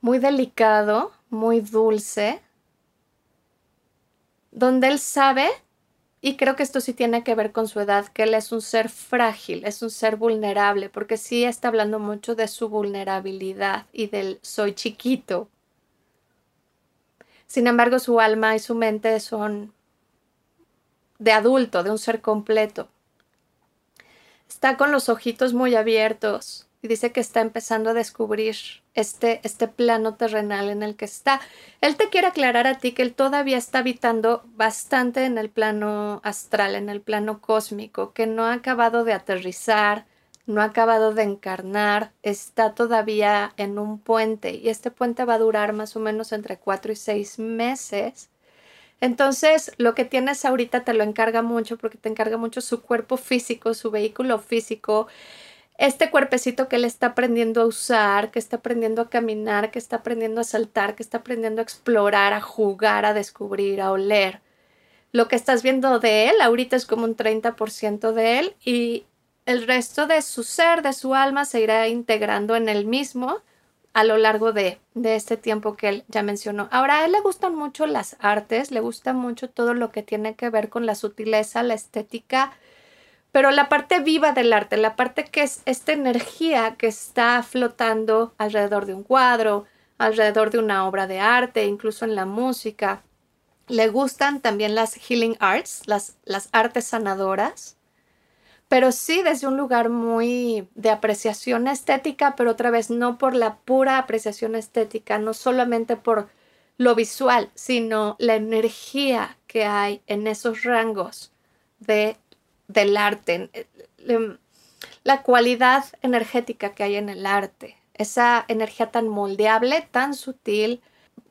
muy delicado, muy dulce, donde él sabe y creo que esto sí tiene que ver con su edad, que él es un ser frágil, es un ser vulnerable, porque sí está hablando mucho de su vulnerabilidad y del soy chiquito. Sin embargo, su alma y su mente son de adulto, de un ser completo. Está con los ojitos muy abiertos, y dice que está empezando a descubrir este, este plano terrenal en el que está. Él te quiere aclarar a ti que él todavía está habitando bastante en el plano astral, en el plano cósmico, que no ha acabado de aterrizar, no ha acabado de encarnar, está todavía en un puente y este puente va a durar más o menos entre cuatro y seis meses. Entonces, lo que tienes ahorita te lo encarga mucho porque te encarga mucho su cuerpo físico, su vehículo físico, este cuerpecito que él está aprendiendo a usar, que está aprendiendo a caminar, que está aprendiendo a saltar, que está aprendiendo a explorar, a jugar, a descubrir, a oler. Lo que estás viendo de él ahorita es como un 30% de él y el resto de su ser, de su alma, se irá integrando en él mismo a lo largo de, de este tiempo que él ya mencionó. Ahora, a él le gustan mucho las artes, le gusta mucho todo lo que tiene que ver con la sutileza, la estética, pero la parte viva del arte, la parte que es esta energía que está flotando alrededor de un cuadro, alrededor de una obra de arte, incluso en la música. Le gustan también las healing arts, las, las artes sanadoras, pero sí desde un lugar muy de apreciación estética, pero otra vez no por la pura apreciación estética, no solamente por lo visual, sino la energía que hay en esos rangos de del arte, eh, la cualidad energética que hay en el arte, esa energía tan moldeable, tan sutil,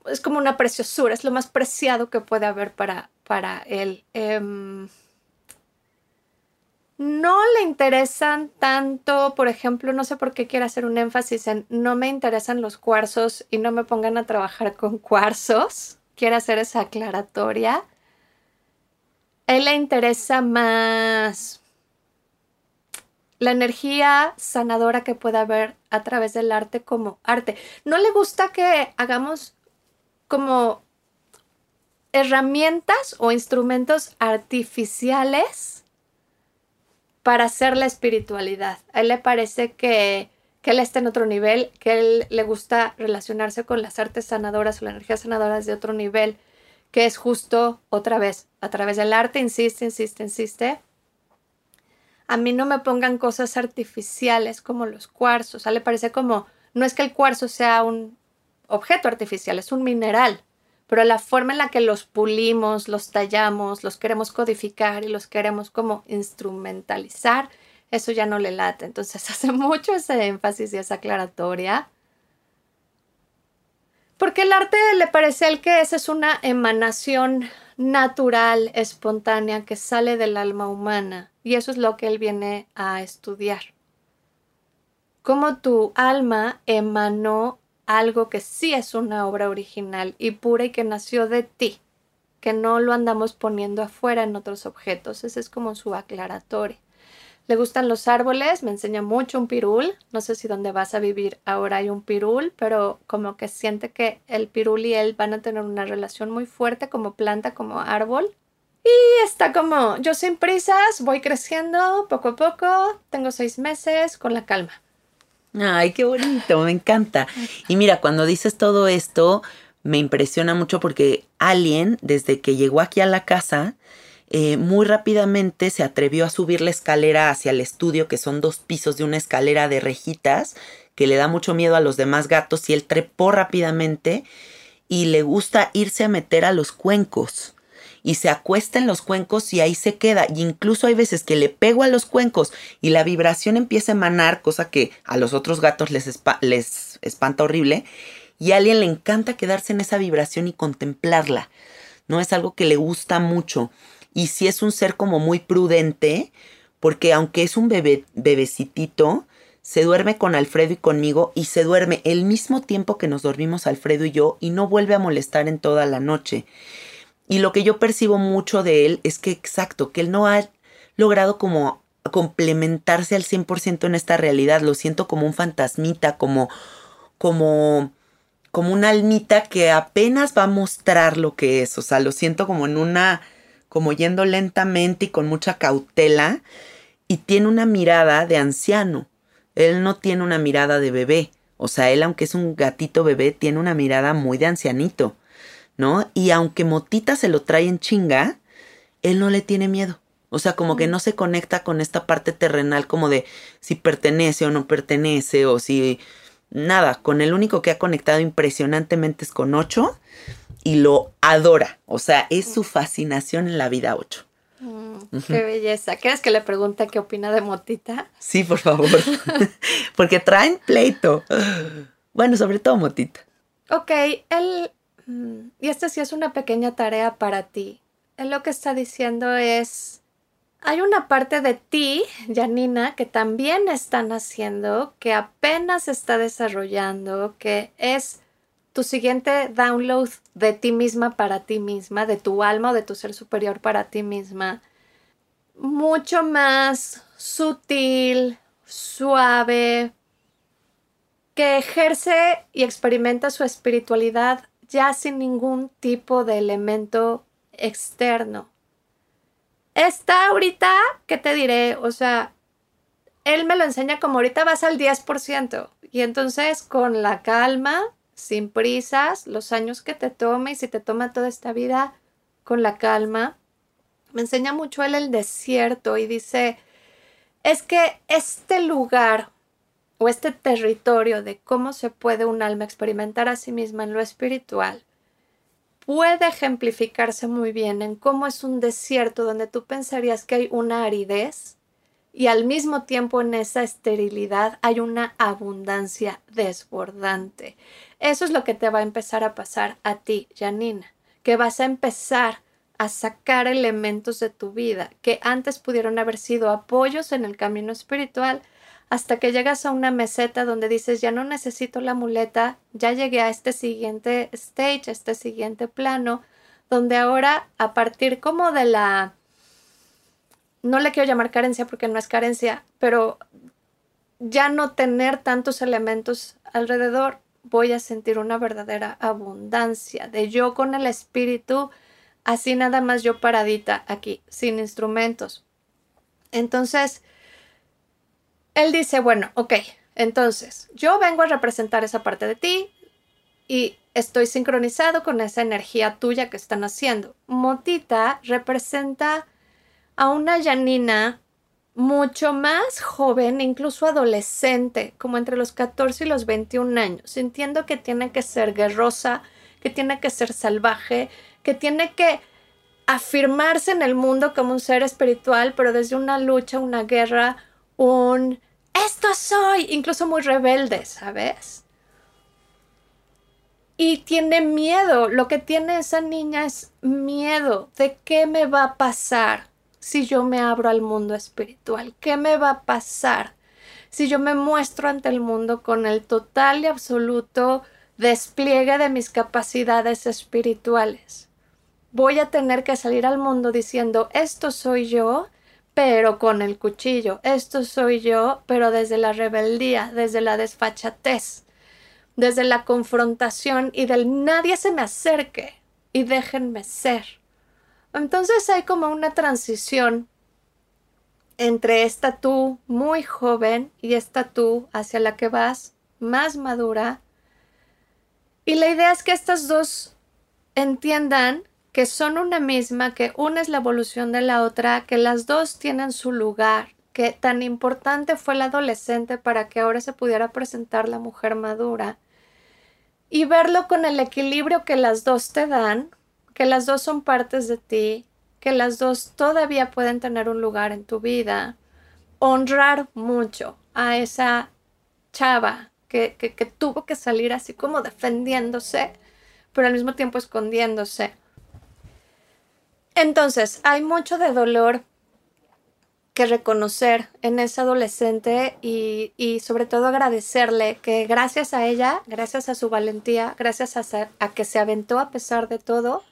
es como una preciosura, es lo más preciado que puede haber para, para él. Em, no le interesan tanto, por ejemplo, no sé por qué quiere hacer un énfasis en no me interesan los cuarzos y no me pongan a trabajar con cuarzos. Quiere hacer esa aclaratoria él le interesa más la energía sanadora que pueda haber a través del arte como arte. No le gusta que hagamos como herramientas o instrumentos artificiales para hacer la espiritualidad. A él le parece que, que él está en otro nivel, que él le gusta relacionarse con las artes sanadoras o las energías sanadoras de otro nivel, que es justo otra vez, a través del arte, insiste, insiste, insiste. A mí no me pongan cosas artificiales como los cuarzos. A él le parece como, no es que el cuarzo sea un objeto artificial, es un mineral pero la forma en la que los pulimos, los tallamos, los queremos codificar y los queremos como instrumentalizar, eso ya no le late. Entonces hace mucho ese énfasis y esa aclaratoria. Porque el arte le parece el que esa es una emanación natural, espontánea, que sale del alma humana. Y eso es lo que él viene a estudiar. Cómo tu alma emanó algo que sí es una obra original y pura y que nació de ti, que no lo andamos poniendo afuera en otros objetos. Ese es como su aclaratorio. Le gustan los árboles, me enseña mucho un pirul. No sé si donde vas a vivir ahora hay un pirul, pero como que siente que el pirul y él van a tener una relación muy fuerte como planta, como árbol. Y está como, yo sin prisas, voy creciendo poco a poco, tengo seis meses con la calma. Ay, qué bonito, me encanta. Y mira, cuando dices todo esto, me impresiona mucho porque Alien, desde que llegó aquí a la casa, eh, muy rápidamente se atrevió a subir la escalera hacia el estudio, que son dos pisos de una escalera de rejitas, que le da mucho miedo a los demás gatos, y él trepó rápidamente y le gusta irse a meter a los cuencos y se acuesta en los cuencos y ahí se queda. Y incluso hay veces que le pego a los cuencos y la vibración empieza a emanar, cosa que a los otros gatos les, les espanta horrible. Y a alguien le encanta quedarse en esa vibración y contemplarla. No es algo que le gusta mucho. Y si es un ser como muy prudente, porque aunque es un bebé, bebecitito, se duerme con Alfredo y conmigo y se duerme el mismo tiempo que nos dormimos Alfredo y yo y no vuelve a molestar en toda la noche. Y lo que yo percibo mucho de él es que, exacto, que él no ha logrado como complementarse al 100% en esta realidad. Lo siento como un fantasmita, como, como, como una almita que apenas va a mostrar lo que es. O sea, lo siento como en una, como yendo lentamente y con mucha cautela. Y tiene una mirada de anciano. Él no tiene una mirada de bebé. O sea, él, aunque es un gatito bebé, tiene una mirada muy de ancianito. ¿No? Y aunque Motita se lo trae en chinga, él no le tiene miedo. O sea, como que no se conecta con esta parte terrenal como de si pertenece o no pertenece o si nada, con el único que ha conectado impresionantemente es con Ocho y lo adora. O sea, es su fascinación en la vida Ocho. Mm, qué belleza. ¿Quieres que le pregunte qué opina de Motita? Sí, por favor. Porque traen pleito. Bueno, sobre todo Motita. Ok, él y esta sí es una pequeña tarea para ti. Él lo que está diciendo es, hay una parte de ti, Janina, que también están haciendo, que apenas está desarrollando, que es tu siguiente download de ti misma para ti misma, de tu alma o de tu ser superior para ti misma. Mucho más sutil, suave, que ejerce y experimenta su espiritualidad ya sin ningún tipo de elemento externo. Está ahorita, ¿qué te diré? O sea, él me lo enseña como ahorita vas al 10%. Y entonces con la calma, sin prisas, los años que te tome y si te toma toda esta vida con la calma, me enseña mucho él el desierto y dice, es que este lugar este territorio de cómo se puede un alma experimentar a sí misma en lo espiritual puede ejemplificarse muy bien en cómo es un desierto donde tú pensarías que hay una aridez y al mismo tiempo en esa esterilidad hay una abundancia desbordante. Eso es lo que te va a empezar a pasar a ti, Janina, que vas a empezar a sacar elementos de tu vida que antes pudieron haber sido apoyos en el camino espiritual, hasta que llegas a una meseta donde dices, ya no necesito la muleta, ya llegué a este siguiente stage, a este siguiente plano, donde ahora a partir como de la no le quiero llamar carencia porque no es carencia, pero ya no tener tantos elementos alrededor, voy a sentir una verdadera abundancia de yo con el espíritu, así nada más yo paradita aquí, sin instrumentos. Entonces, él dice, bueno, ok, entonces yo vengo a representar esa parte de ti y estoy sincronizado con esa energía tuya que están haciendo. Motita representa a una Janina mucho más joven, incluso adolescente, como entre los 14 y los 21 años, sintiendo que tiene que ser guerrosa, que tiene que ser salvaje, que tiene que afirmarse en el mundo como un ser espiritual, pero desde una lucha, una guerra, un esto soy, incluso muy rebelde, ¿sabes? Y tiene miedo, lo que tiene esa niña es miedo de qué me va a pasar si yo me abro al mundo espiritual? ¿Qué me va a pasar si yo me muestro ante el mundo con el total y absoluto despliegue de mis capacidades espirituales? Voy a tener que salir al mundo diciendo, esto soy yo, pero con el cuchillo, esto soy yo, pero desde la rebeldía, desde la desfachatez, desde la confrontación y del nadie se me acerque y déjenme ser. Entonces hay como una transición entre esta tú muy joven y esta tú hacia la que vas más madura. Y la idea es que estas dos entiendan que son una misma, que una es la evolución de la otra, que las dos tienen su lugar, que tan importante fue la adolescente para que ahora se pudiera presentar la mujer madura. Y verlo con el equilibrio que las dos te dan, que las dos son partes de ti, que las dos todavía pueden tener un lugar en tu vida. Honrar mucho a esa chava que, que, que tuvo que salir así como defendiéndose, pero al mismo tiempo escondiéndose. Entonces, hay mucho de dolor que reconocer en esa adolescente y, y, sobre todo agradecerle que gracias a ella, gracias a su valentía, gracias a, a que se aventó a pesar de todo,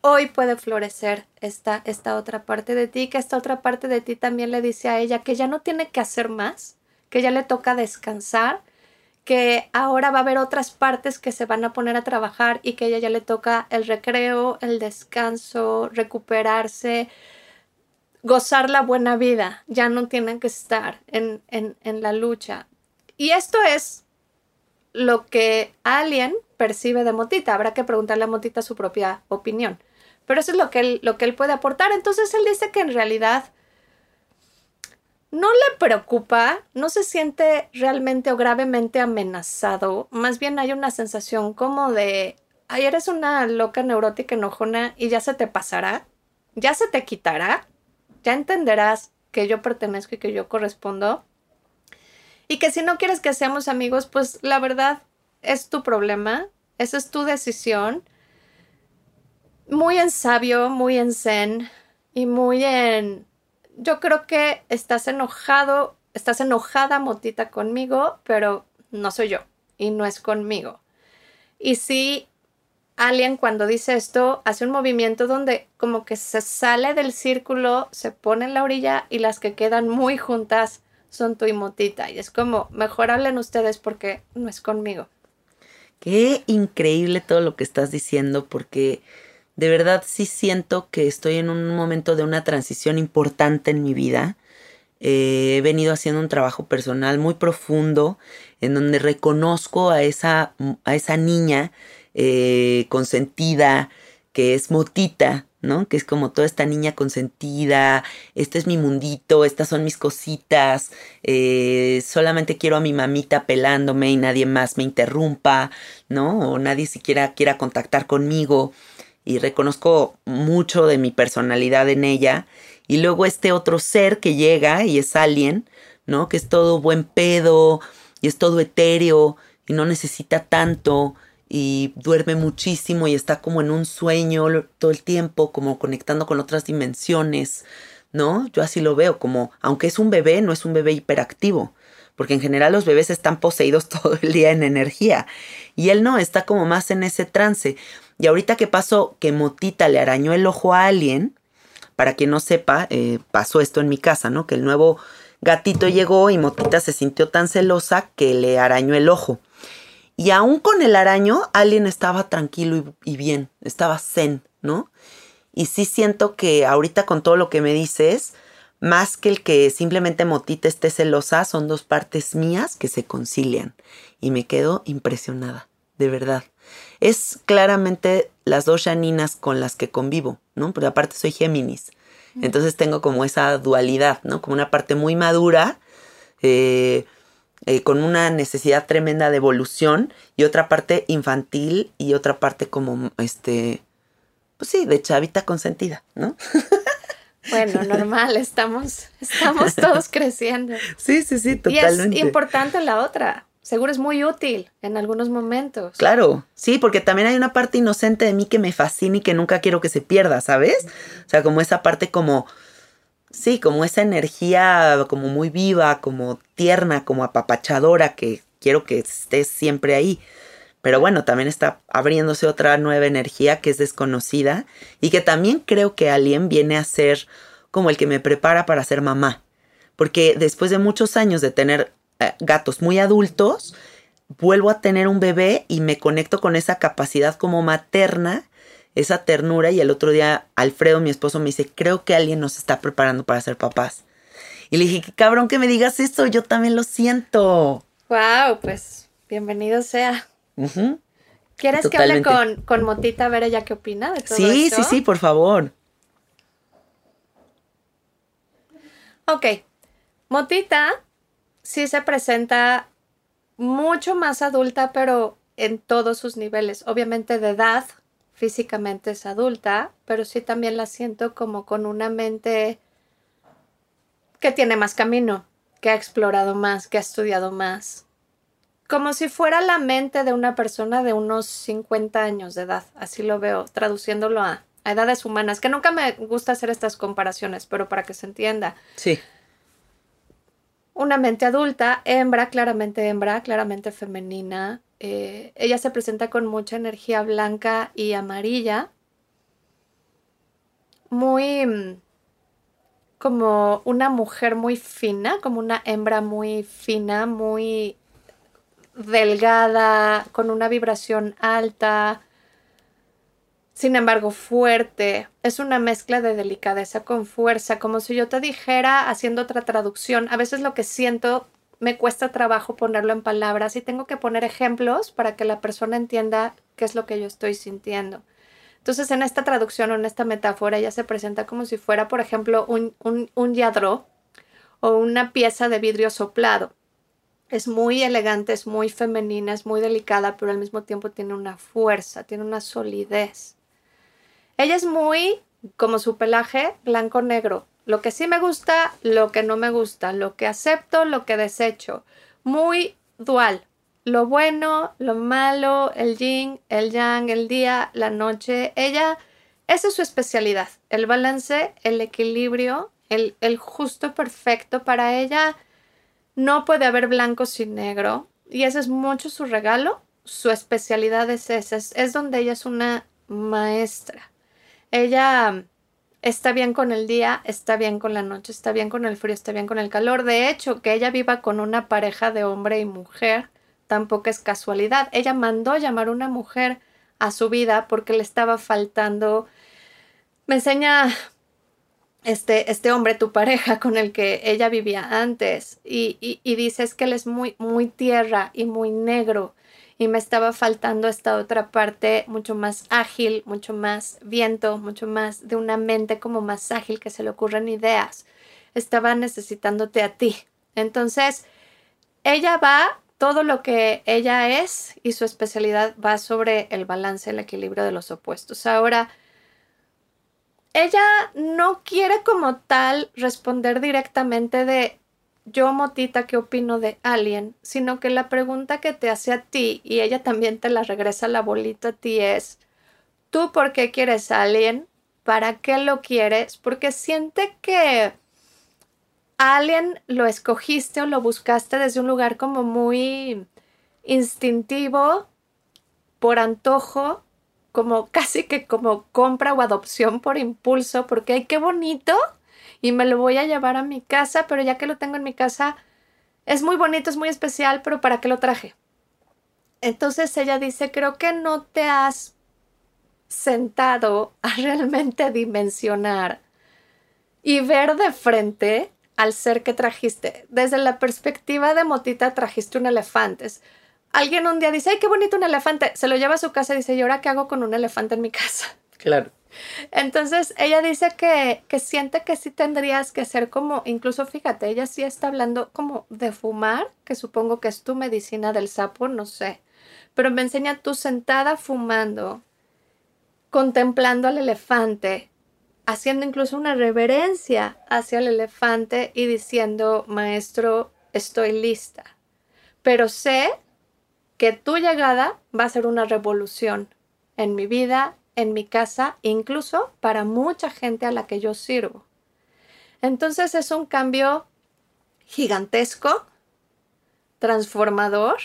hoy puede florecer esta, esta otra parte de ti, que esta otra parte de ti también le dice a ella que ya no tiene que hacer más, que ya le toca descansar, que ahora va a haber otras partes que se van a poner a trabajar y que a ella ya le toca el recreo, el descanso, recuperarse, gozar la buena vida, ya no tienen que estar en, en, en la lucha. Y esto es lo que alguien percibe de Motita. Habrá que preguntarle a Motita su propia opinión. Pero eso es lo que lo que él puede aportar. Entonces él dice que en realidad no le preocupa, no se siente realmente o gravemente amenazado. Más bien hay una sensación como de, ay, eres una loca neurótica enojona y ya se te pasará, ya se te quitará, ya entenderás que yo pertenezco y que yo correspondo. Y que si no quieres que seamos amigos, pues la verdad es tu problema, esa es tu decisión muy en sabio, muy en zen y muy en... Yo creo que estás enojado, estás enojada, Motita, conmigo, pero no soy yo y no es conmigo. Y si alguien cuando dice esto hace un movimiento donde como que se sale del círculo, se pone en la orilla y las que quedan muy juntas son tu y Motita. Y es como, mejor hablen ustedes porque no es conmigo. Qué increíble todo lo que estás diciendo porque de verdad sí siento que estoy en un momento de una transición importante en mi vida. Eh, he venido haciendo un trabajo personal muy profundo en donde reconozco a esa, a esa niña eh, consentida que es motita, ¿no? Que es como toda esta niña consentida, este es mi mundito, estas son mis cositas, eh, solamente quiero a mi mamita pelándome y nadie más me interrumpa, ¿no? O nadie siquiera quiera contactar conmigo y reconozco mucho de mi personalidad en ella. Y luego este otro ser que llega y es alguien, ¿no? Que es todo buen pedo y es todo etéreo y no necesita tanto y duerme muchísimo y está como en un sueño todo el tiempo, como conectando con otras dimensiones, ¿no? Yo así lo veo, como aunque es un bebé, no es un bebé hiperactivo, porque en general los bebés están poseídos todo el día en energía y él no, está como más en ese trance. Y ahorita que pasó que Motita le arañó el ojo a alguien, para quien no sepa, eh, pasó esto en mi casa, ¿no? Que el nuevo gatito llegó y Motita se sintió tan celosa que le arañó el ojo. Y aún con el araño, alguien estaba tranquilo y, y bien, estaba zen, ¿no? Y sí siento que ahorita con todo lo que me dices, más que el que simplemente Motita esté celosa, son dos partes mías que se concilian. Y me quedo impresionada, de verdad. Es claramente las dos Janinas con las que convivo, ¿no? Porque aparte soy Géminis. Entonces tengo como esa dualidad, ¿no? Como una parte muy madura, eh, eh, con una necesidad tremenda de evolución, y otra parte infantil y otra parte como, este, pues sí, de chavita consentida, ¿no? Bueno, normal, estamos, estamos todos creciendo. Sí, sí, sí, totalmente. Y es importante la otra. Seguro es muy útil en algunos momentos. Claro, sí, porque también hay una parte inocente de mí que me fascina y que nunca quiero que se pierda, ¿sabes? O sea, como esa parte como, sí, como esa energía como muy viva, como tierna, como apapachadora, que quiero que esté siempre ahí. Pero bueno, también está abriéndose otra nueva energía que es desconocida y que también creo que alguien viene a ser como el que me prepara para ser mamá. Porque después de muchos años de tener gatos muy adultos, vuelvo a tener un bebé y me conecto con esa capacidad como materna, esa ternura y el otro día Alfredo, mi esposo, me dice, creo que alguien nos está preparando para ser papás. Y le dije, qué cabrón que me digas eso, yo también lo siento. Wow, pues bienvenido sea. ¿Quieres que hable con, con, Motita a ver ella qué opina de todo sí, Sí, sí, sí, por favor. Ok. Motita sí se presenta mucho más adulta, pero en todos sus niveles. Obviamente de edad, físicamente es adulta, pero sí también la siento como con una mente que tiene más camino, que ha explorado más, que ha estudiado más como si fuera la mente de una persona de unos 50 años de edad, así lo veo, traduciéndolo a, edades humanas, que nunca me gusta hacer estas comparaciones, pero para que se entienda. Sí. Una mente adulta, hembra, claramente hembra, claramente femenina. Eh, ella se presenta con mucha energía blanca y amarilla. Muy mm, como una mujer muy fina, como una hembra muy fina, muy delgada, con una vibración alta, sin embargo fuerte. Es una mezcla de delicadeza con fuerza, como si yo te dijera haciendo otra traducción. A veces lo que siento me cuesta trabajo ponerlo en palabras y tengo que poner ejemplos para que la persona entienda qué es lo que yo estoy sintiendo. Entonces, en esta traducción o en esta metáfora, ella se presenta como si fuera, por ejemplo, un, un, un yadro o una pieza de vidrio soplado es muy elegante, es muy femenina, es muy delicada, pero al mismo tiempo tiene una fuerza, tiene una solidez. Ella es muy, como su pelaje, blanco-negro. Lo que sí me gusta, lo que no me gusta, lo que acepto, lo que desecho. Muy dual. Lo bueno, lo malo, el yin, el yang, el día, la noche. Ella, esa es su especialidad. El balance, el equilibrio, el, justo perfecto para ella no puede haber blanco sin negro. Y ese es mucho su regalo. Su especialidad es esa. Es, donde ella es una maestra. Ella está bien con el día, está bien con la noche, está bien con el frío, está bien con el calor. De hecho, que ella viva con una pareja de hombre y mujer tampoco es casualidad. Ella mandó llamar una mujer a su vida porque le estaba faltando. Me enseña este, este hombre, tu pareja con el que ella vivía antes, y, y, y dices que él es muy, muy tierra y muy negro, y me estaba faltando esta otra parte mucho más ágil, mucho más viento, mucho más de una mente como más ágil que se le ocurren ideas. Estaba necesitándote a ti. Entonces, ella va, todo lo que ella es y su especialidad va sobre el balance, el equilibrio de los opuestos. Ahora, ella no quiere como tal responder directamente de yo, Motita, ¿qué opino de Alien? Sino que la pregunta que te hace a ti y ella también te la regresa la bolita a ti es, ¿tú por qué quieres Alien? ¿Para qué lo quieres? Porque siente que Alien lo escogiste o lo buscaste desde un lugar como muy instintivo, por antojo, como casi que como compra o adopción por impulso, porque ay, qué bonito y me lo voy a llevar a mi casa, pero ya que lo tengo en mi casa, es muy bonito, es muy especial, pero ¿para qué lo traje? Entonces ella dice, creo que no te has sentado a realmente dimensionar y ver de frente al ser que trajiste. Desde la perspectiva de Motita trajiste un elefante. Alguien un día dice, ay, qué bonito un elefante. Se lo lleva a su casa y dice, ¿y ahora qué hago con un elefante en mi casa? Claro. Entonces ella dice que, que siente que sí tendrías que ser como, incluso fíjate, ella sí está hablando como de fumar, que supongo que es tu medicina del sapo, no sé. Pero me enseña tú sentada fumando, contemplando al elefante, haciendo incluso una reverencia hacia el elefante y diciendo, maestro, estoy lista. Pero sé que tu llegada va a ser una revolución en mi vida, en mi casa, incluso para mucha gente a la que yo sirvo. Entonces es un cambio gigantesco, transformador,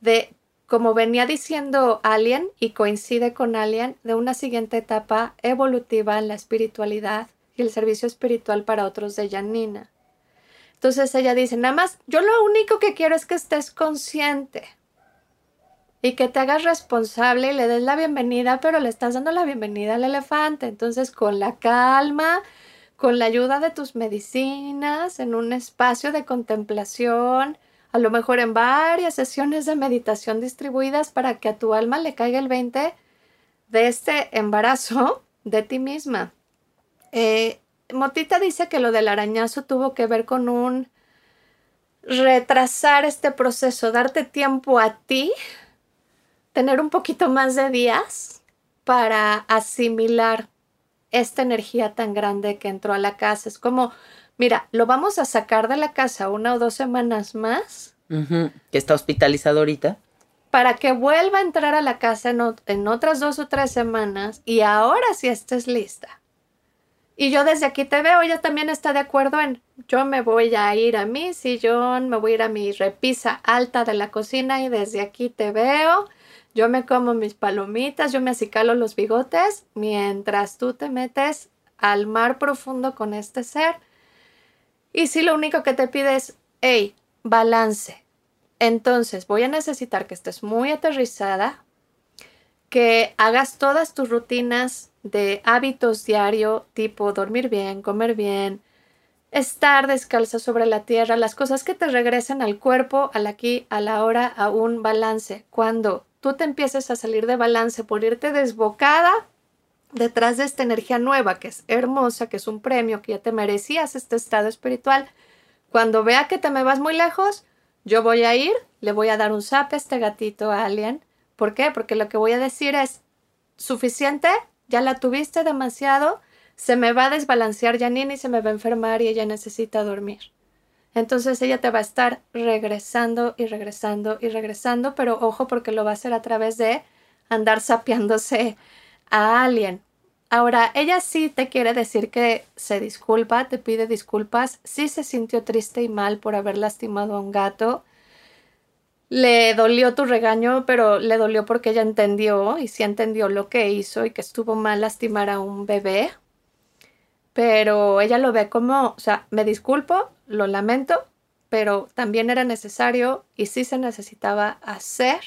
de como venía diciendo Alien y coincide con Alien, de una siguiente etapa evolutiva en la espiritualidad y el servicio espiritual para otros de Janina. Entonces ella dice, nada más, yo lo único que quiero es que estés consciente y que te hagas responsable y le des la bienvenida, pero le estás dando la bienvenida al elefante. Entonces, con la calma, con la ayuda de tus medicinas, en un espacio de contemplación, a lo mejor en varias sesiones de meditación distribuidas para que a tu alma le caiga el 20 de este embarazo de ti misma. Eh, Motita dice que lo del arañazo tuvo que ver con un retrasar este proceso, darte tiempo a ti, tener un poquito más de días para asimilar esta energía tan grande que entró a la casa. Es como mira, lo vamos a sacar de la casa una o dos semanas más. Que está hospitalizado ahorita. Para que vuelva a entrar a la casa en, otras dos o tres semanas y ahora sí estés lista. Y yo desde aquí te veo, ella también está de acuerdo en, yo me voy a ir a mi sillón, me voy a ir a mi repisa alta de la cocina y desde aquí te veo, yo me como mis palomitas, yo me acicalo los bigotes, mientras tú te metes al mar profundo con este ser y si lo único que te pide es, hey, balance. Entonces voy a necesitar que estés muy aterrizada, que hagas todas tus rutinas de hábitos diario, tipo dormir bien, comer bien, estar descalza sobre la tierra, las cosas que te regresen al cuerpo, al aquí, a la hora, a un balance. Cuando tú te empieces a salir de balance por irte desbocada, detrás de esta energía nueva, que es hermosa, que es un premio, que ya te merecías este estado espiritual, cuando vea que te me vas muy lejos, yo voy a ir, le voy a dar un zap a este gatito alien. ¿Por qué? Porque lo que voy a decir es, suficiente, ya la tuviste demasiado, se me va a desbalancear Janine y se me va a enfermar y ella necesita dormir. Entonces ella te va a estar regresando y regresando y regresando, pero ojo porque lo va a hacer a través de andar sapeándose a alguien. Ahora, ella sí te quiere decir que se disculpa, te pide disculpas, sí se sintió triste y mal por haber lastimado a un gato. Le dolió tu regaño, pero le dolió porque ella entendió y sí entendió lo que hizo y que estuvo mal lastimar a un bebé. Pero ella lo ve como, o sea, me disculpo, lo lamento, pero también era necesario y sí se necesitaba hacer.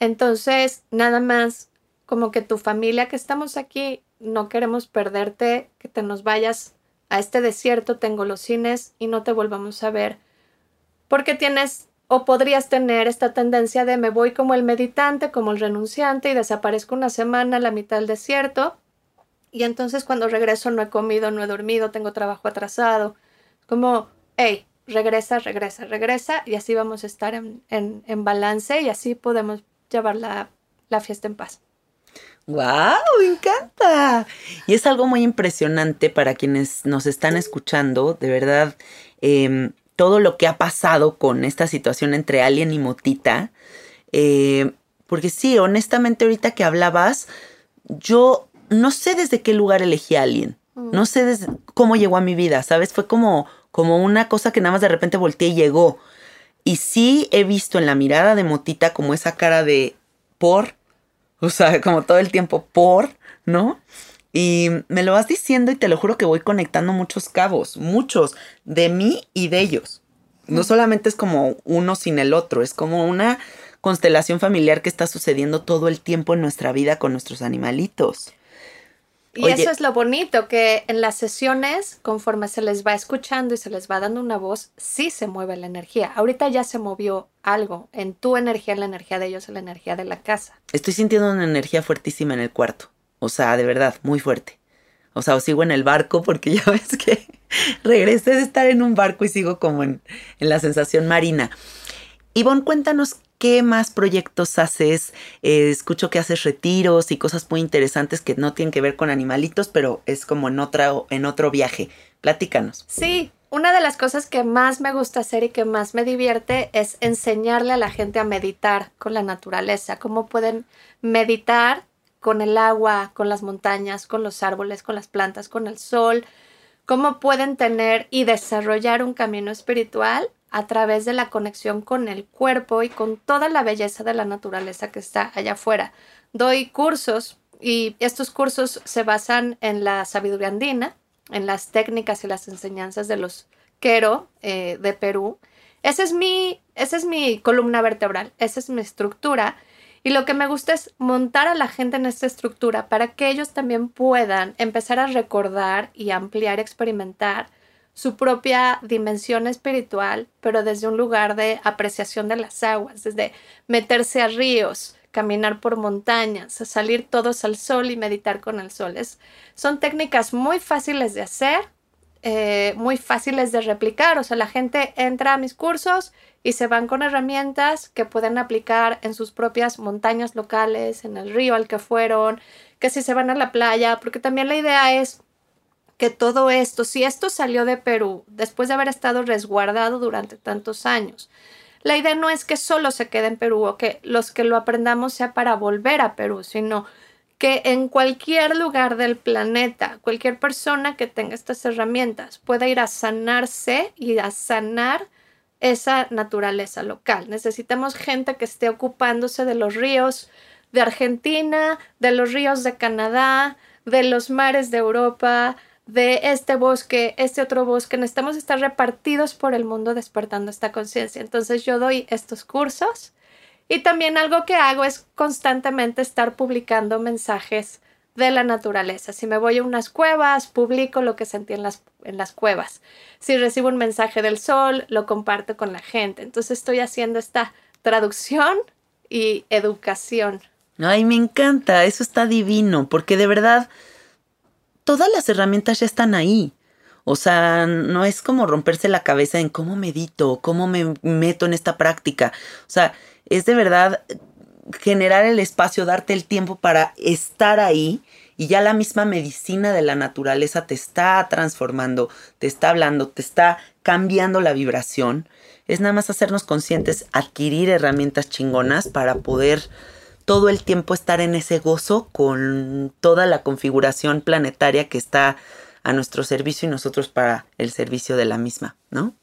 Entonces, nada más como que tu familia que estamos aquí, no queremos perderte, que te nos vayas a este desierto, tengo los cines y no te volvamos a ver, porque tienes o podrías tener esta tendencia de me voy como el meditante, como el renunciante y desaparezco una semana a la mitad del desierto y entonces cuando regreso no he comido, no he dormido, tengo trabajo atrasado. Como, hey, regresa, regresa, regresa y así vamos a estar en, en, balance y así podemos llevar la, la fiesta en paz. ¡Wow! Me encanta. Y es algo muy impresionante para quienes nos están escuchando, de verdad, em, todo lo que ha pasado con esta situación entre Alien y Motita. Eh, porque sí, honestamente, ahorita que hablabas, yo no sé desde qué lugar elegí a Alien. No sé desde cómo llegó a mi vida, ¿sabes? Fue como, como una cosa que nada más de repente volteé y llegó. Y sí he visto en la mirada de Motita como esa cara de por O sea, como todo el tiempo por, ¿no? Y me lo vas diciendo y te lo juro que voy conectando muchos cabos, muchos, de mí y de ellos. No solamente es como uno sin el otro, es como una constelación familiar que está sucediendo todo el tiempo en nuestra vida con nuestros animalitos. Y eso es lo bonito, que en las sesiones, conforme se les va escuchando y se les va dando una voz, sí se mueve la energía. Ahorita ya se movió algo en tu energía, en la energía de ellos, en la energía de la casa. Estoy sintiendo una energía fuertísima en el cuarto. O sea, de verdad, muy fuerte. O sea, o sigo en el barco porque ya ves que regresé de estar en un barco y sigo como en, en la sensación marina. Ivonne, cuéntanos ¿Qué más proyectos haces? Eh, escucho que haces retiros y cosas muy interesantes que no tienen que ver con animalitos, pero es como en, en otro viaje. Platícanos. Sí, una de las cosas que más me gusta hacer y que más me divierte es enseñarle a la gente a meditar con la naturaleza, cómo pueden meditar con el agua, con las montañas, con los árboles, con las plantas, con el sol, cómo pueden tener y desarrollar un camino espiritual a través de la conexión con el cuerpo y con toda la belleza de la naturaleza que está allá afuera. Doy cursos y estos cursos se basan en la sabiduría andina, en las técnicas y las enseñanzas de los quero eh, de Perú. Esa es, mi, esa es mi columna vertebral, esa es mi estructura. Y lo que me gusta es montar a la gente en esta estructura para que ellos también puedan empezar a recordar y ampliar, experimentar su propia dimensión espiritual, pero desde un lugar de apreciación de las aguas, desde meterse a ríos, caminar por montañas, salir todos al sol y meditar con el sol. son técnicas muy fáciles de hacer, eh, muy fáciles de replicar. O sea, la gente entra a mis cursos y se van con herramientas que pueden aplicar en sus propias montañas locales, en el río al que fueron, que si se van a la playa, porque también la idea es que todo esto, si esto salió de Perú después de haber estado resguardado durante tantos años, la idea no es que solo se quede en Perú o que los que lo aprendamos sea para volver a Perú, sino que en cualquier lugar del planeta, cualquier persona que tenga estas herramientas pueda ir a sanarse y a sanar esa naturaleza local. Necesitamos gente que esté ocupándose de los ríos de Argentina, de los ríos de Canadá, de los mares de Europa, de este bosque, este otro bosque, necesitamos estar repartidos por el mundo despertando esta conciencia. Entonces yo doy estos cursos y también algo que hago es constantemente estar publicando mensajes de la naturaleza. Si me voy a unas cuevas, publico lo que sentí en las, en las cuevas. Si recibo un mensaje del sol, lo comparto con la gente. Entonces estoy haciendo esta traducción y educación. Ay, me encanta, eso está divino, porque de verdad todas las herramientas ya están ahí. O sea, no es como romperse la cabeza en cómo medito, cómo me meto en esta práctica. O sea, es de verdad generar el espacio, darte el tiempo para estar ahí y ya la misma medicina de la naturaleza te está transformando, te está hablando, te está cambiando la vibración. Es nada más hacernos conscientes, adquirir herramientas chingonas para poder todo el tiempo estar en ese gozo con toda la configuración planetaria que está a nuestro servicio y nosotros para el servicio de la misma, ¿no?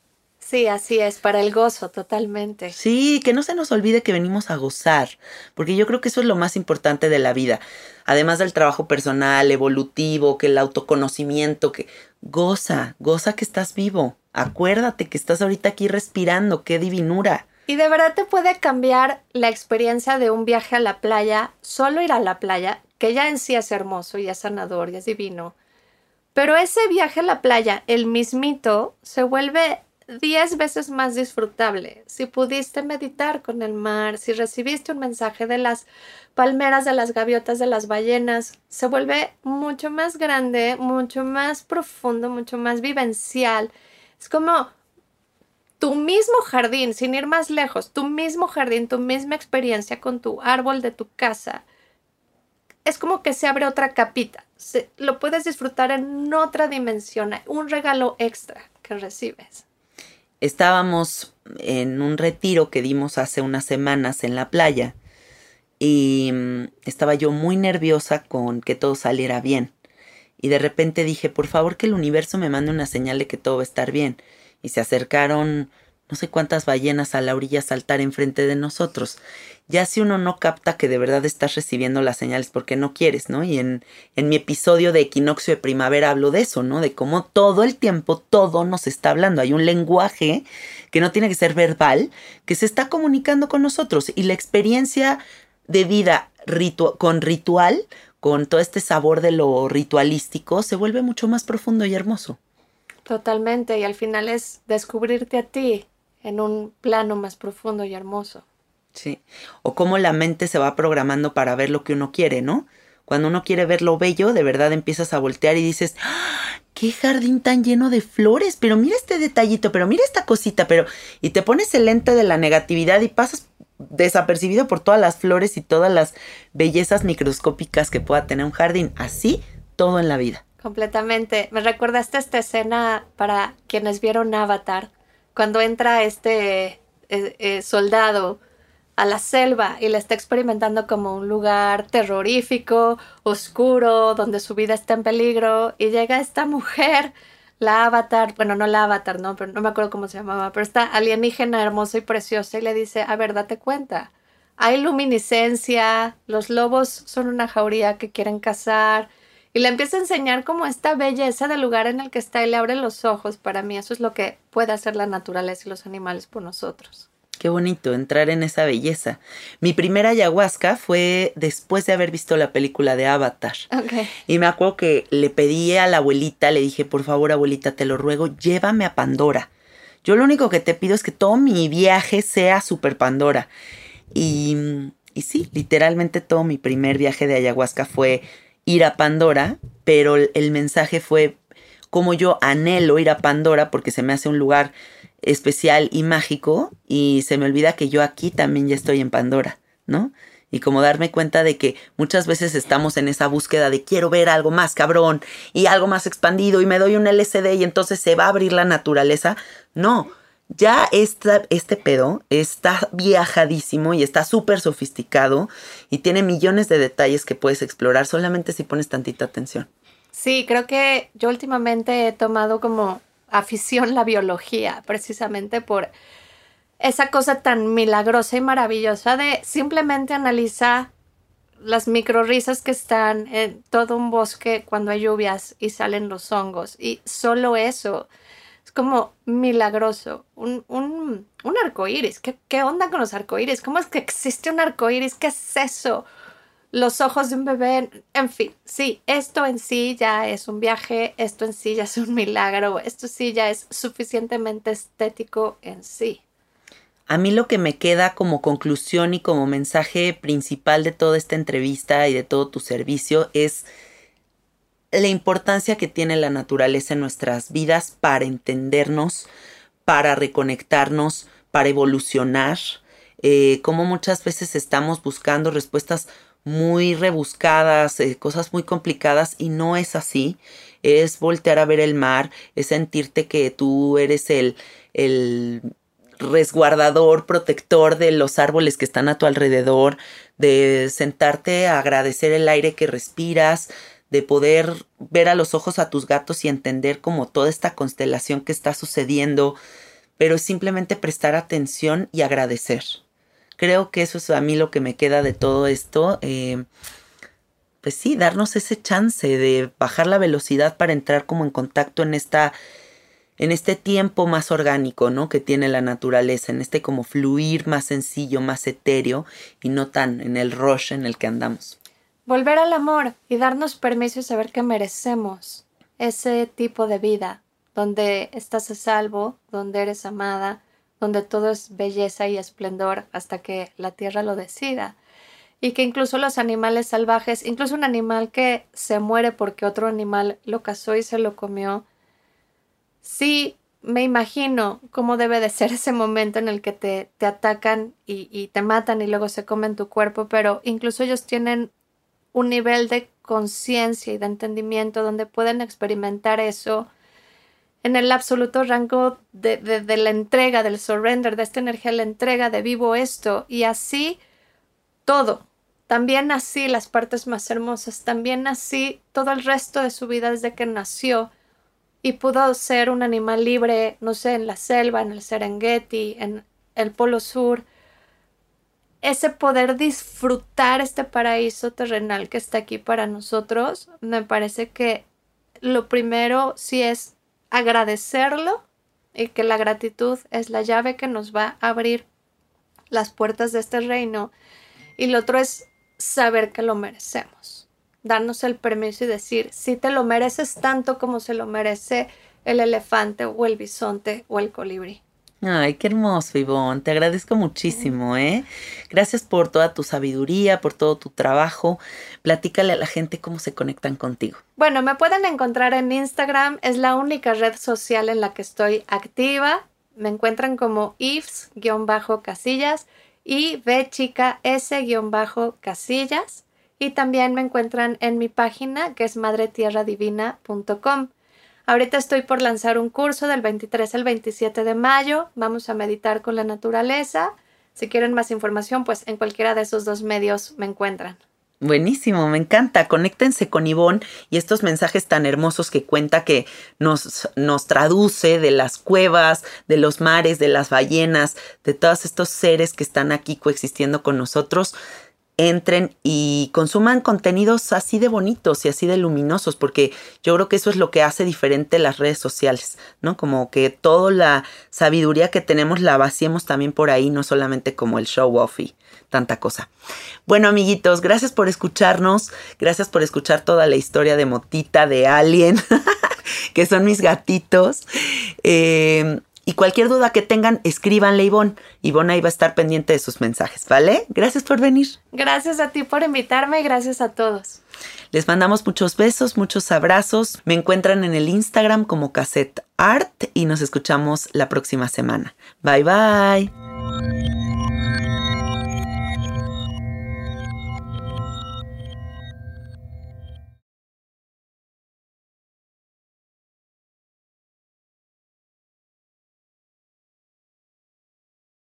Sí, así es, para el gozo, totalmente. Sí, que no se nos olvide que venimos a gozar, porque yo creo que eso es lo más importante de la vida. Además del trabajo personal, evolutivo, que el autoconocimiento, que goza, goza que estás vivo. Acuérdate que estás ahorita aquí respirando, qué divinura. Y de verdad te puede cambiar la experiencia de un viaje a la playa, solo ir a la playa, que ya en sí es hermoso y es sanador y es divino. Pero ese viaje a la playa, el mismito, se vuelve diez veces más disfrutable. Si pudiste meditar con el mar, si recibiste un mensaje de las palmeras, de las gaviotas, de las ballenas, se vuelve mucho más grande, mucho más profundo, mucho más vivencial. Es como tu mismo jardín, sin ir más lejos, tu mismo jardín, tu misma experiencia con tu árbol de tu casa, es como que se abre otra capita. lo puedes disfrutar en otra dimensión, un regalo extra que recibes. Estábamos en un retiro que dimos hace unas semanas en la playa y mm, estaba yo muy nerviosa con que todo saliera bien. Y de repente dije, por favor que el universo me mande una señal de que todo va a estar bien y se acercaron no sé cuántas ballenas a la orilla saltar enfrente de nosotros. Ya si uno no capta que de verdad estás recibiendo las señales porque no quieres, ¿no? Y en, en mi episodio de equinoccio de primavera hablo de eso, ¿no? De cómo todo el tiempo todo nos está hablando. Hay un lenguaje que no tiene que ser verbal, que se está comunicando con nosotros. Y la experiencia de vida con ritual, con todo este sabor de lo ritualístico, se vuelve mucho más profundo y hermoso. Totalmente, y al final es descubrirte a ti en un plano más profundo y hermoso. Sí, o cómo la mente se va programando para ver lo que uno quiere, ¿no? Cuando uno quiere ver lo bello, de verdad empiezas a voltear y dices, ¡Ah! qué jardín tan lleno de flores, pero mira este detallito, pero mira esta cosita, pero... Y te pones el lente de la negatividad y pasas desapercibido por todas las flores y todas las bellezas microscópicas que pueda tener un jardín. Así, todo en la vida. Completamente. Me recordaste esta escena para quienes vieron Avatar, cuando entra este eh, eh, soldado a la selva y la está experimentando como un lugar terrorífico, oscuro, donde su vida está en peligro, y llega esta mujer, la avatar, bueno, no la avatar, no, pero no me acuerdo cómo se llamaba, pero esta alienígena hermosa y preciosa y le dice, a ver, date cuenta, hay luminiscencia, los lobos son una jauría que quieren cazar, y le empieza a enseñar como esta belleza del lugar en el que está y le abre los ojos. Para mí eso es lo que puede hacer la naturaleza y los animales por nosotros. Qué bonito entrar en esa belleza. Mi primera ayahuasca fue después de haber visto la película de Avatar. Y me acuerdo que le pedí a la abuelita, le dije, por favor abuelita, te lo ruego, llévame a Pandora. Yo lo único que te pido es que todo mi viaje sea super Pandora. Y, y sí, literalmente todo mi primer viaje de ayahuasca fue ir a Pandora, pero el mensaje fue como yo anhelo ir a Pandora porque se me hace un lugar especial y mágico y se me olvida que yo aquí también ya estoy en Pandora, ¿no? Y como darme cuenta de que muchas veces estamos en esa búsqueda de quiero ver algo más cabrón y algo más expandido y me doy un LCD y entonces se va a abrir la naturaleza. No, ya este pedo está viajadísimo y está súper sofisticado y tiene millones de detalles que puedes explorar solamente si pones tantita atención. Sí, creo que yo últimamente he tomado como afición la biología, precisamente por esa cosa tan milagrosa y maravillosa de simplemente analizar las microrisas que están en todo un bosque cuando hay lluvias y salen los hongos. Y solo eso como milagroso. Un, un, un arco iris. ¿Qué, ¿Qué, onda con los arcoíris? ¿Cómo es que existe un arco iris? ¿Qué es eso? Los ojos de un bebé. En fin, sí, esto en sí ya es un viaje. Esto en sí ya es un milagro. Esto sí ya es suficientemente estético en sí. A mí lo que me queda como conclusión y como mensaje principal de toda esta entrevista y de todo tu servicio es la importancia que tiene la naturaleza en nuestras vidas para entendernos, para reconectarnos, para evolucionar, eh, como muchas veces estamos buscando respuestas muy rebuscadas, eh, cosas muy complicadas y no es así. Es voltear a ver el mar, es sentirte que tú eres el, el resguardador, protector de los árboles que están a tu alrededor, de sentarte a agradecer el aire que respiras, de poder ver a los ojos a tus gatos y entender como toda esta constelación que está sucediendo, pero simplemente prestar atención y agradecer. Creo que eso es a mí lo que me queda de todo esto. Eh, pues sí, darnos ese chance de bajar la velocidad para entrar como en contacto en esta en este tiempo más orgánico, ¿no? que tiene la naturaleza, en este como fluir más sencillo, más etéreo y no tan en el rush en el que andamos. Volver al amor y darnos permiso y saber que merecemos ese tipo de vida, donde estás a salvo, donde eres amada, donde todo es belleza y esplendor hasta que la tierra lo decida. Y que incluso los animales salvajes, incluso un animal que se muere porque otro animal lo cazó y se lo comió, sí me imagino cómo debe de ser ese momento en el que te, te atacan y, y, te matan y luego se comen tu cuerpo, pero incluso ellos tienen un nivel de conciencia y de entendimiento donde pueden experimentar eso en el absoluto rango de, la entrega, del surrender, de esta energía, la entrega de vivo esto y así todo. También así las partes más hermosas, también así todo el resto de su vida desde que nació y pudo ser un animal libre, no sé, en la selva, en el Serengeti, en el Polo Sur, ese poder disfrutar este paraíso terrenal que está aquí para nosotros, me parece que lo primero sí es agradecerlo y que la gratitud es la llave que nos va a abrir las puertas de este reino. Y lo otro es saber que lo merecemos, darnos el permiso y decir, si te lo mereces tanto como se lo merece el elefante o el bisonte o el colibrí. Ay, qué hermoso, Ivonne. Te agradezco muchísimo, ¿eh? Gracias por toda tu sabiduría, por todo tu trabajo. Platícale a la gente cómo se conectan contigo. Bueno, me pueden encontrar en Instagram. Es la única red social en la que estoy activa. Me encuentran como ifs-casillas y B chica S-casillas. Y también me encuentran en mi página que es madretierradivina.com. Ahorita estoy por lanzar un curso del 23 al 27 de mayo. Vamos a meditar con la naturaleza. Si quieren más información, pues en cualquiera de esos dos medios me encuentran. Buenísimo, me encanta. Conéctense con Ivonne y estos mensajes tan hermosos que cuenta que nos, nos traduce de las cuevas, de los mares, de las ballenas, de todos estos seres que están aquí coexistiendo con nosotros entren y consuman contenidos así de bonitos y así de luminosos, porque yo creo que eso es lo que hace diferente las redes sociales, ¿no? Como que toda la sabiduría que tenemos la vaciemos también por ahí, no solamente como el show off y tanta cosa. Bueno, amiguitos, gracias por escucharnos, gracias por escuchar toda la historia de Motita, de Alien, que son mis gatitos. Eh, y cualquier duda que tengan, escríbanle a Ivonne. Ivonne ahí va a estar pendiente de sus mensajes, ¿vale? Gracias por venir. Gracias a ti por invitarme y gracias a todos. Les mandamos muchos besos, muchos abrazos. Me encuentran en el Instagram como Cassette Art y nos escuchamos la próxima semana. Bye bye.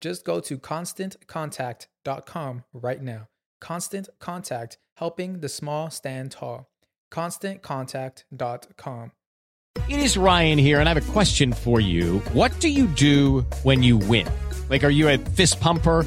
Just go to constantcontact.com right now. Constant Contact, helping the small stand tall. ConstantContact.com. It is Ryan here, and I have a question for you. What do you do when you win? Like, are you a fist pumper?